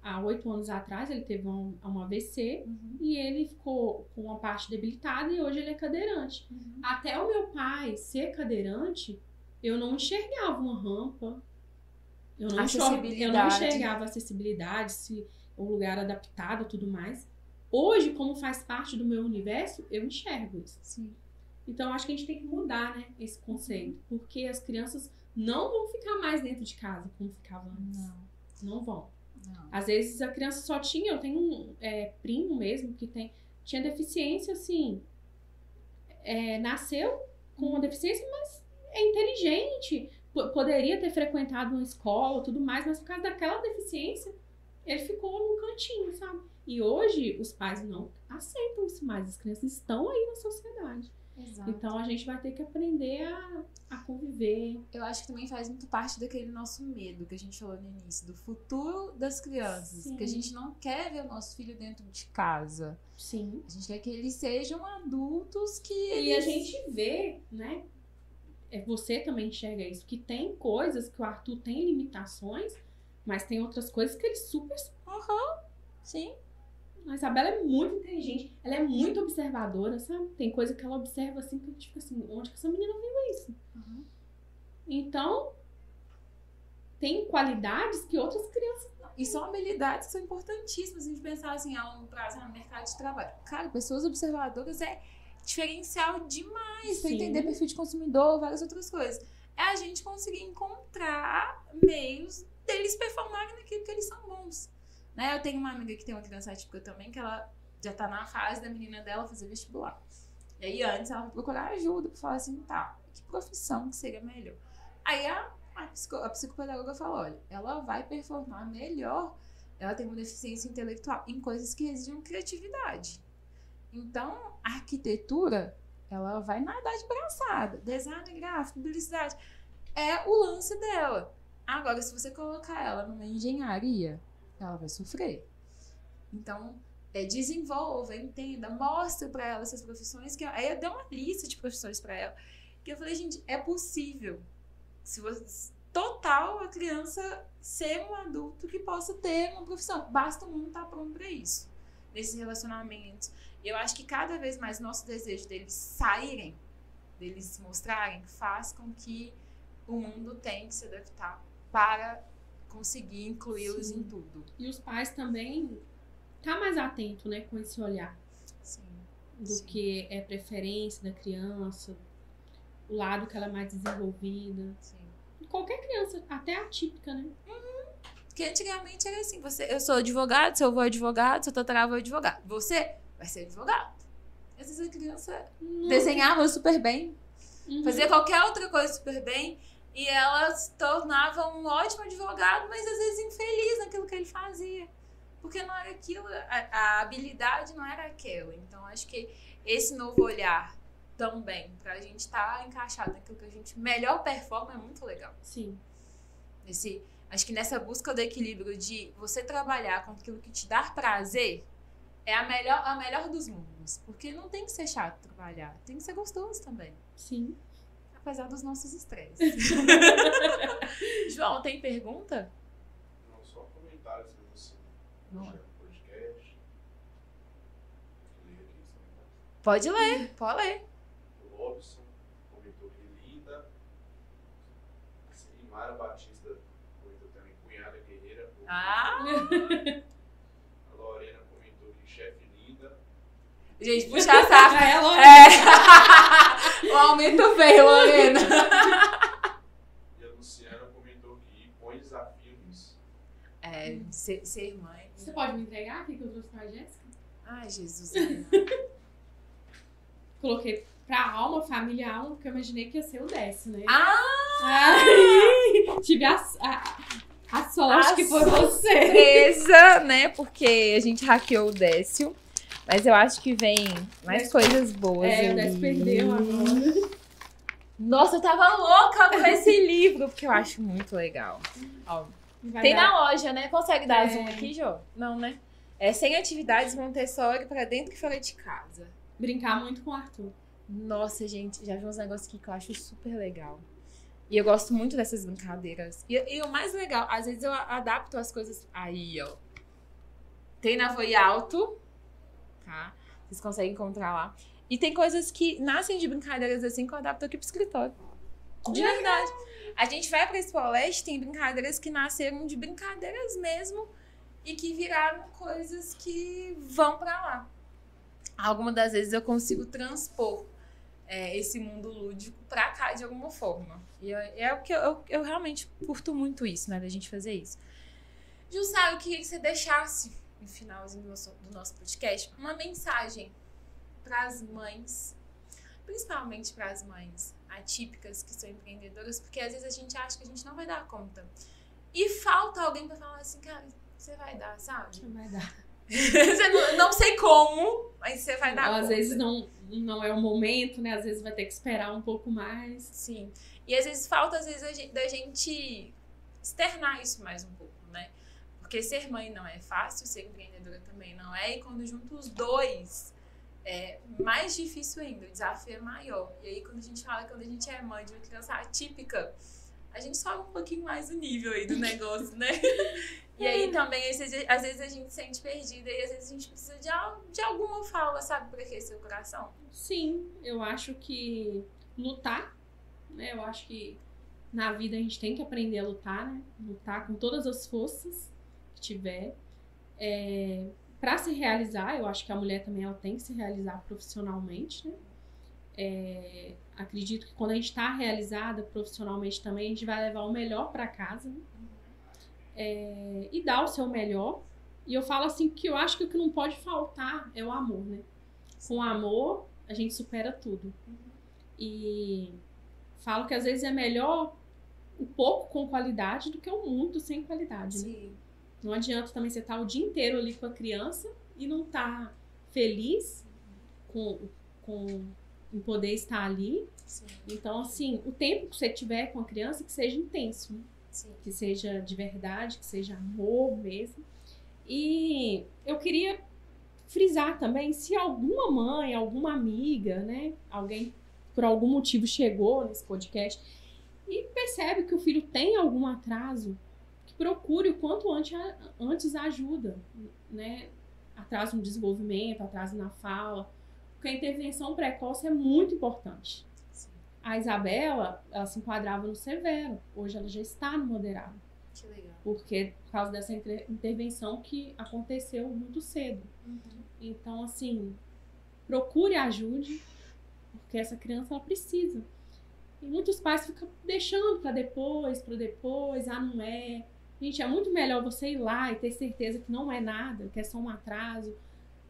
há oito anos atrás, ele teve um, um AVC Uhum. e ele ficou com uma parte debilitada e hoje ele é cadeirante. Uhum. Até o meu pai ser cadeirante, eu não enxergava uma rampa. Eu não, eu não enxergava acessibilidade, se o lugar adaptado e tudo mais. Hoje, como faz parte do meu universo, eu enxergo isso. Sim. Então, acho que a gente tem que mudar, né, esse conceito. Porque as crianças não vão ficar mais dentro de casa como ficavam antes. Não. Não vão. Às vezes a criança só tinha, eu tenho um é, primo mesmo que tem, tinha deficiência, assim, é, nasceu com uma deficiência, mas é inteligente, po- poderia ter frequentado uma escola tudo mais, mas por causa daquela deficiência, ele ficou num cantinho, sabe? E hoje os pais não aceitam isso mais, as crianças estão aí na sociedade. Exato. Então a gente vai ter que aprender a, a conviver. Eu acho que também faz muito parte daquele nosso medo que a gente falou no início, do futuro das crianças. Sim. Que a gente não quer ver o nosso filho dentro de casa. Sim. A gente quer que eles sejam adultos que. E a eles- gente vê, né? É, você também enxerga isso, que tem coisas que o Arthur tem limitações, mas tem outras coisas que ele super. Sim. A Isabela é muito inteligente, ela é muito observadora, sabe? Tem coisa que ela observa assim que a gente fica assim, onde que essa menina viu isso? Uhum. Então, tem qualidades que outras crianças. E são habilidades que são importantíssimas. A gente pensar assim, a longo prazo no mercado de trabalho. Cara, pessoas observadoras é diferencial demais para entender perfil de consumidor, várias outras coisas. É a gente conseguir encontrar meios deles performarem naquilo que eles são bons. Né? Eu tenho uma amiga que tem uma criança atípica também, que ela já tá na fase da menina dela fazer vestibular. E aí antes ela procurar ajuda pra falar assim, tá, que profissão que seria melhor? Aí a, a, psico, a psicopedagoga falou, olha, ela vai performar melhor, ela tem uma deficiência intelectual em coisas que exigem criatividade. Então, a arquitetura, ela vai nadar de braçada. Design gráfico, publicidade, é o lance dela. Agora, se você colocar ela numa engenharia, ela vai sofrer. Então, é, desenvolva, entenda, mostre para ela essas profissões. que Aí eu dei uma lista de profissões para ela. Que eu falei, gente, é possível. Se você, total a criança ser um adulto que possa ter uma profissão. Basta o mundo estar pronto para isso. Nesses relacionamentos. Eu acho que cada vez mais nosso desejo deles saírem, deles mostrarem, faz com que o mundo tenha que se adaptar para conseguir incluí-los em tudo. E os pais também tá mais atento, né, com esse olhar Sim. do Sim. que é preferência da criança, o lado que ela é mais desenvolvida. Sim. Qualquer criança, até atípica, né? Porque antigamente era assim, você, eu sou advogado, seu avô é advogado, seu tataravô é advogado. Você vai ser advogado. Às vezes a criança Não. desenhava super bem, Uhum. fazia qualquer outra coisa super bem, e ela se tornava um ótimo advogado, mas às vezes infeliz naquilo que ele fazia. Porque não era aquilo, a, a habilidade não era aquela. Então acho que esse novo olhar também, pra gente estar encaixado naquilo que a gente melhor performa, é muito legal. Sim. Esse, acho que nessa busca do equilíbrio de você trabalhar com aquilo que te dá prazer é a melhor, a melhor dos mundos. Porque não tem que ser chato trabalhar, tem que ser gostoso também. Sim. Apesar dos nossos estresses. João, tem pergunta? Não só comentários que você Não. podcast. Pode ler, pode ler. O Robson comentou que linda. E Mara Batista comentou também cunhada guerreira. Ah! A Lorena comentou que chefe linda. Gente, puxa a saco. É, ela É. o aumento veio, Lorena. E a Luciana comentou que põe desafio nisso. É, ser, ser mãe. Você pode me entregar aqui que eu trouxe pra Jéssica? Ai, Jesus. Coloquei pra alma, família alma, porque eu imaginei que ia ser o Décio, né? Ah! Ai, tive a, a, a sorte A que foi você. surpresa, né? Porque a gente hackeou o Décio. Mas eu acho que vem mais coisas boas. É, o perdeu agora. Nossa, eu tava louca com esse livro, porque eu acho muito legal. Ó, tem dar- na loja, né? Consegue dar É. zoom aqui, Jô? Não, né? É sem atividades Montessori pra dentro e fora de casa. Brincar muito com o Arthur. Nossa, gente, já vi uns negócios aqui que eu acho super legal. E eu gosto muito dessas brincadeiras. E, e o mais legal, às vezes eu adapto as coisas. Aí, ó. Tem na Voi Alto, tá? Vocês conseguem encontrar lá. E tem coisas que nascem de brincadeiras assim que eu adapto aqui pro escritório. De verdade. A gente vai pra Expo Leste, tem brincadeiras que nasceram de brincadeiras mesmo e que viraram coisas que vão pra lá. Algumas das vezes eu consigo transpor é, esse mundo lúdico pra cá de alguma forma. E eu- é o que eu, eu, eu realmente curto muito isso, né? Da gente fazer isso. Jussara, eu queria que você deixasse, no finalzinho do nosso, podcast, uma mensagem para as mães, principalmente para as mães atípicas que são empreendedoras, porque às vezes a gente acha que a gente não vai dar conta. E falta alguém para falar assim, cara, você vai dar, sabe? Você vai dar. não, não sei como, mas você vai dar. Ou, às vezes não, não é o momento, né? Às vezes vai ter que esperar um pouco mais. Sim. E às vezes falta, às vezes, da gente externar isso mais um pouco? Porque ser mãe não é fácil, ser empreendedora também não é. E quando junta os dois, é mais difícil ainda, o desafio é maior. E aí, quando a gente fala, quando a gente é mãe de uma criança atípica, a gente sobe um pouquinho mais o nível aí do negócio, né? E aí também, às vezes, às vezes a gente se sente perdida e às vezes a gente precisa de, de alguma fala, sabe, pra aquecer o coração. Sim, eu acho que lutar, né? Eu acho que na vida a gente tem que aprender a lutar, né? Lutar com todas as forças tiver. É, para se realizar, eu acho que a mulher também ela tem que se realizar profissionalmente, né? É, acredito que quando a gente está realizada profissionalmente também, a gente vai levar o melhor para casa, né? É, e dar o seu melhor. E eu falo assim que eu acho que o que não pode faltar é o amor, né? Com amor, a gente supera tudo. E falo que às vezes é melhor o pouco com qualidade do que o muito sem qualidade, né? Não adianta também você estar o dia inteiro ali com a criança e não estar feliz com, com em poder estar ali. Sim. Então, assim, o tempo que você tiver com a criança que seja intenso, né? Que seja de verdade, que seja amor mesmo. E eu queria frisar também, se alguma mãe, alguma amiga, né, alguém por algum motivo chegou nesse podcast e percebe que o filho tem algum atraso, procure o quanto antes, antes a ajuda, né? Atraso no desenvolvimento, atraso na fala, porque a intervenção precoce é muito importante. Sim. A Isabela, ela se enquadrava no severo. Hoje ela já está no moderado. Que legal. Porque por causa dessa inter- intervenção que aconteceu muito cedo. Uhum. Então, assim, procure ajude, porque essa criança ela precisa. E muitos pais ficam deixando para depois, para depois, ah, não é. Gente, é muito melhor você ir lá e ter certeza que não é nada, que é só um atraso,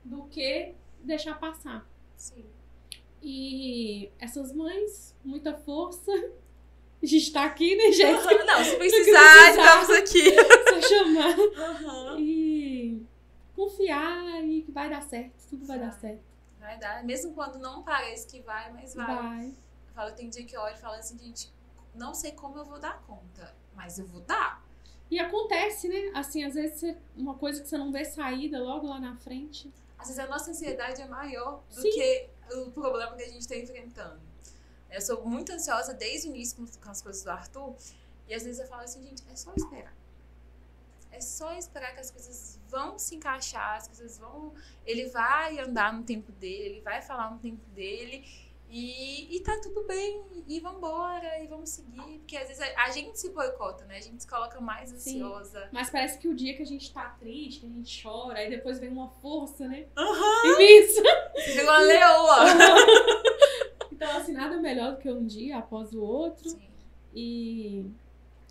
do que deixar passar. Sim. E essas mães, muita força. A gente tá aqui, né, Jéssica? Não, se precisar, estamos aqui. Só chamar. Aham. E confiar e que vai dar certo. Tudo vai dar certo. Vai dar. Mesmo quando não parece que vai, mas vai. Vai. Eu falo, tem dia que eu olho e falo assim, gente, não sei como eu vou dar conta, mas eu vou dar. E acontece, né? Assim, às vezes uma coisa que você não vê saída logo lá na frente. Às vezes a nossa ansiedade é maior do Sim. que o problema que a gente está enfrentando. Eu sou muito ansiosa desde o início com- com as coisas do Arthur. E às vezes eu falo assim, gente, é só esperar. É só esperar que as coisas vão se encaixar, as coisas vão. Ele vai andar no tempo dele, ele vai falar no tempo dele. E, e tá tudo bem, e vambora, e vamos seguir. Porque às vezes a, a gente se boicota, né? A gente se coloca mais Sim. ansiosa. Mas parece que o dia que a gente tá triste, que a gente chora, aí depois vem uma força, né? Aham! Imensa. Você uma leoa! Então, assim, nada melhor do que um dia após o outro. Sim. E,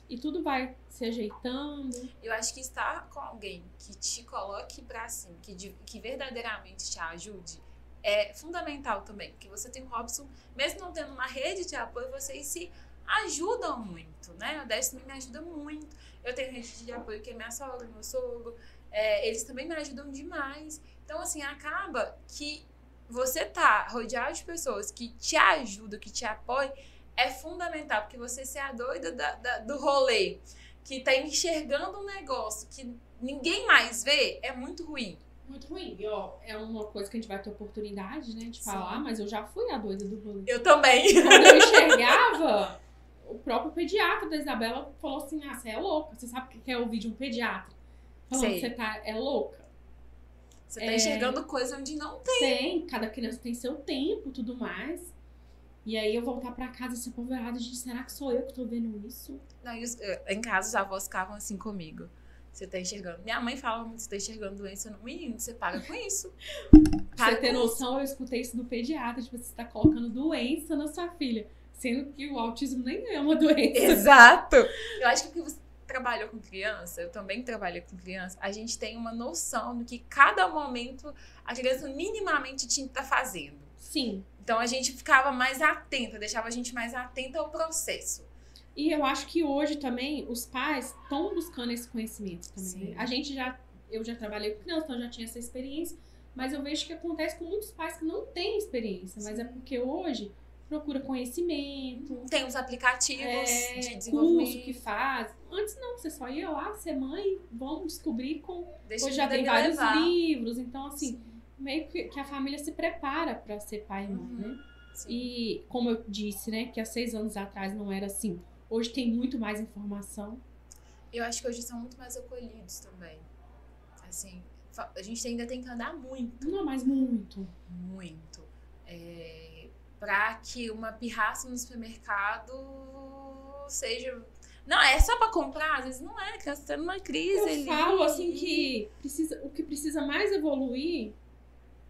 e tudo vai se ajeitando. Eu acho que estar com alguém que te coloque pra cima, que, que verdadeiramente te ajude, é fundamental também. Porque você tem o Robson, mesmo não tendo uma rede de apoio, vocês se ajudam muito, né? O Destiny me ajuda muito. Eu tenho rede de apoio que é minha sogra, meu sogro. É, eles também me ajudam demais. Então, assim, acaba que você tá rodeado de pessoas que te ajudam, que te apoiam, é fundamental. Porque você ser a doida da- da- do rolê que tá enxergando um negócio que ninguém mais vê, é muito ruim. Muito ruim. E, ó, é uma coisa que a gente vai ter oportunidade, né, de Sim. falar, mas eu já fui a doida do rolê. Eu também. Quando eu enxergava, o próprio pediatra da Isabela falou assim: ah, você é louca. Você sabe o que é ouvir de um pediatra? Falando Sei. que você tá, é louca. Você tá É. enxergando coisa onde não tem. Tem, cada criança tem seu tempo tudo mais. E aí eu voltar pra casa assim, apavorada, gente, será que sou eu que tô vendo isso? Não, e os- eh, em casa os avós ficavam assim comigo. Você tá enxergando. Minha mãe falava muito, você tá enxergando doença no menino, você paga com isso. Para você ter noção, eu escutei isso do pediatra, tipo, você tá colocando doença na sua filha. Sendo que o autismo nem é uma doença. Exato! Eu acho que porque você trabalhou com criança, eu também trabalhei com criança, a gente tem uma noção do que cada momento a criança minimamente tinha que estar fazendo. Sim. Então a gente ficava mais atenta, deixava a gente mais atenta ao processo. E eu acho que hoje também os pais estão buscando esse conhecimento também. Sim. né? A gente já, eu já trabalhei com criança, então já tinha essa experiência, mas eu vejo que acontece com muitos pais que não têm experiência, mas é porque hoje procura conhecimento, Tem os aplicativos é, de curso desenvolvimento. que faz. Antes não, você só ia lá ser mãe, vamos descobrir com. Deixa Hoje já tem vários levar. livros, então assim, meio que, que a família se prepara para ser pai e mãe, Uhum. né? Sim. E como eu disse, né, que há seis anos atrás não era assim. Hoje tem muito mais informação. Eu acho que hoje são muito mais acolhidos também. Assim, a gente ainda tem que andar muito, Não, mas muito. muito. É, pra que uma pirraça no supermercado seja. Não, é só pra comprar, às vezes não é, que tá numa crise Eu ali. falo assim que precisa, o que precisa mais evoluir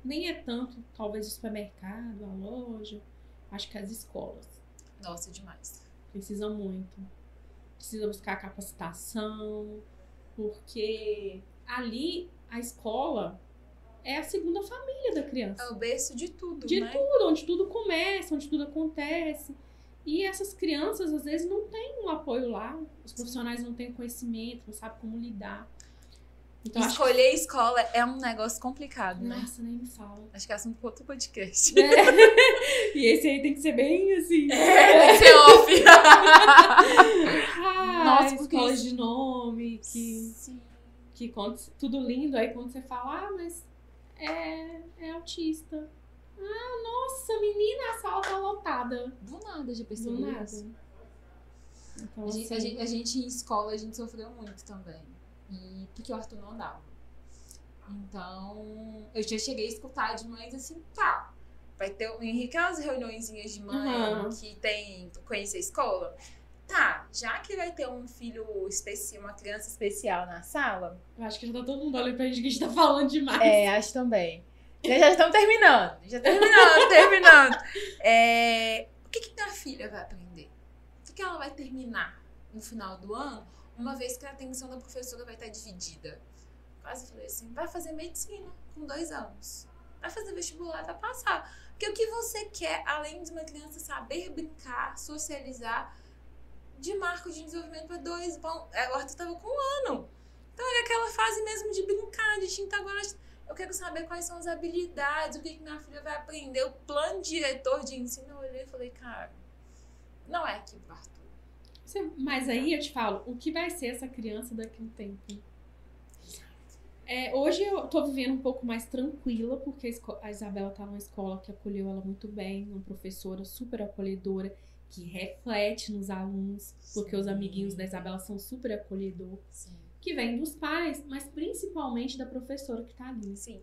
nem é tanto, talvez, o supermercado, a loja. Acho que as escolas. Nossa, demais. Precisa muito. Precisa buscar capacitação, porque ali a escola é a segunda família da criança. É o berço de tudo, De né? tudo, onde tudo começa, onde tudo acontece. E essas crianças, às vezes, não têm um apoio lá. Os profissionais não têm conhecimento, não sabem como lidar. Então, acho que... Escolher escola é um negócio complicado, né? Nossa, nem me fala. Acho que é assunto para outro podcast. E esse aí tem que ser bem assim. É, tem que ser off. Ah, Nossa, porque de nome, que, Sim. que quando, tudo lindo, aí quando você fala, ah, mas é, é autista. Ah, nossa, menina, a sala tá lotada. Do nada, já Do percebeu nada. Então, A gente, a, assim, gente, a gente em escola, a gente sofreu muito também. E porque o Arthur não andava. Então, eu já cheguei a escutar de mães assim, tá. Vai ter o Henrique, aquelas reuniõezinhas de mãe Aham. que tem conhecer a escola. Tá, já que vai ter um filho especial, uma criança especial na sala. eu acho que já tá todo mundo olhando pra gente que a gente tá falando demais. É, acho também. Já, já estamos terminando. Já terminando, terminando. É, o que, que minha filha vai aprender? O que, que ela vai terminar no final do ano, uma vez que a atenção da professora vai estar dividida? Quase falei assim: vai fazer medicina com dois anos. Vai fazer vestibular, vai passar. Porque o que você quer, além de uma criança saber brincar, socializar, de marco de desenvolvimento para dois. Bom, é, o Arthur tava com um ano. Então era aquela fase mesmo de brincar, de tinta agora. Eu quero saber quais são as habilidades, o que, que minha filha vai aprender, o plano diretor de ensino. Eu olhei e falei, cara, não é aqui pro Arthur. Mas aí eu te falo, o que vai ser essa criança daqui a um tempo? É, hoje eu tô vivendo um pouco mais tranquila, porque a Isabela tá numa escola que acolheu ela muito bem, uma professora super acolhedora, que reflete nos alunos, porque os Sim. amiguinhos da Isabela são super acolhedor, Sim. que vem dos pais, mas principalmente da professora que tá ali. Sim.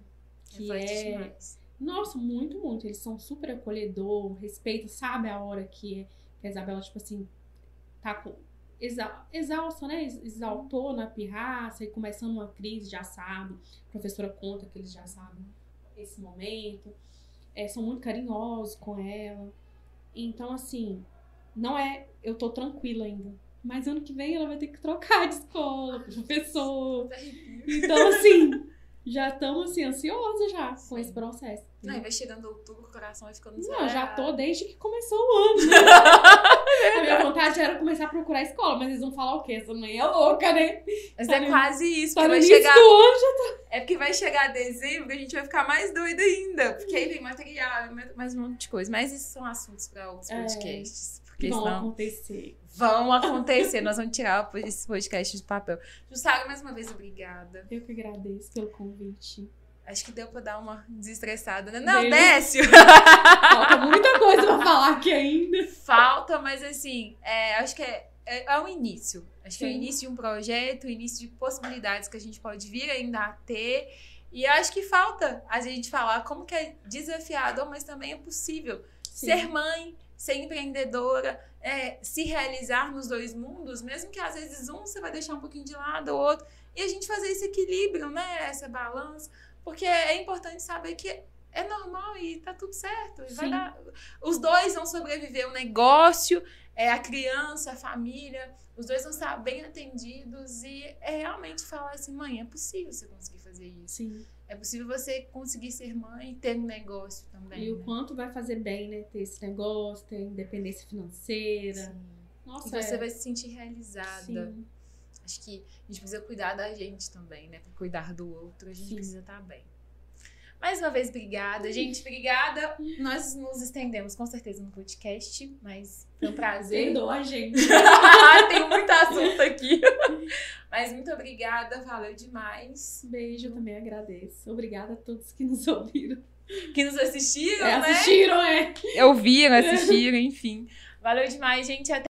Que Reflete é- demais. Nossa, muito, muito. Eles são super acolhedor, respeita, sabe a hora que, que a Isabela, tipo assim, tá com. Exa, exausta, né? Ex- Exaltou na pirraça e começando uma crise, já sabe. A professora conta que eles já sabem esse momento. É, são muito carinhosos com ela. Então, assim, não é. Eu tô tranquila ainda. Mas ano que vem ela vai ter que trocar de escola, professor. Então, assim, já estamos assim, ansiosos já com esse processo. Não, e vai chegando outubro, o coração vai ficando Não, já tô desde que começou o ano. A minha vontade era começar a procurar escola, mas eles vão falar o quê? Essa mãe é louca, né? Mas Tá é no- quase isso, Tá porque no vai chegar. do ano já. É porque vai chegar dezembro e a gente vai ficar mais doida ainda. Porque aí vem material, mais- mais um monte de coisa. Mas isso são assuntos para outros É. podcasts. Porque Vão senão acontecer. Vão acontecer. Nós vamos tirar esse podcast do papel. Jussara, mais uma vez, obrigada. Eu que agradeço pelo convite. Acho que deu pra dar uma desestressada, né? Não. Décio! Falta muita coisa pra falar aqui ainda. Falta, mas assim, é, acho que é, é, é um início. Acho que é o Sim. início de um projeto, o início de possibilidades que a gente pode vir ainda a ter. E acho que falta a gente falar como que é desafiador, mas também é possível. Ser mãe, ser empreendedora, é, se realizar nos dois mundos, mesmo que às vezes um você vai deixar um pouquinho de lado, o outro. E a gente fazer esse equilíbrio, né? Essa balança. Porque é importante saber que é normal e tá tudo certo. Vai dar... Os dois vão sobreviver o negócio, é, a criança, a família. Os dois vão estar bem atendidos. E é realmente falar assim, mãe, é possível você conseguir fazer isso. Sim. É possível você conseguir ser mãe e ter um negócio também. E o né? quanto vai fazer bem, né? Ter esse negócio, ter independência financeira. Sim. Nossa, e você é. vai se sentir realizada. Sim. Acho que a gente precisa cuidar da gente também, né? Pra cuidar do outro, a gente Sim. precisa estar bem. Mais uma vez, obrigada. Gente, obrigada. Nós nos estendemos com certeza no podcast, mas foi um prazer. Perdoa a gente. Tem muito assunto aqui. Mas muito obrigada, valeu demais. Beijo, eu também agradeço. Obrigada a todos que nos ouviram. Que nos assistiram, É, né? assistiram, é. Ouviram, assistiram, enfim. Valeu demais, gente. Até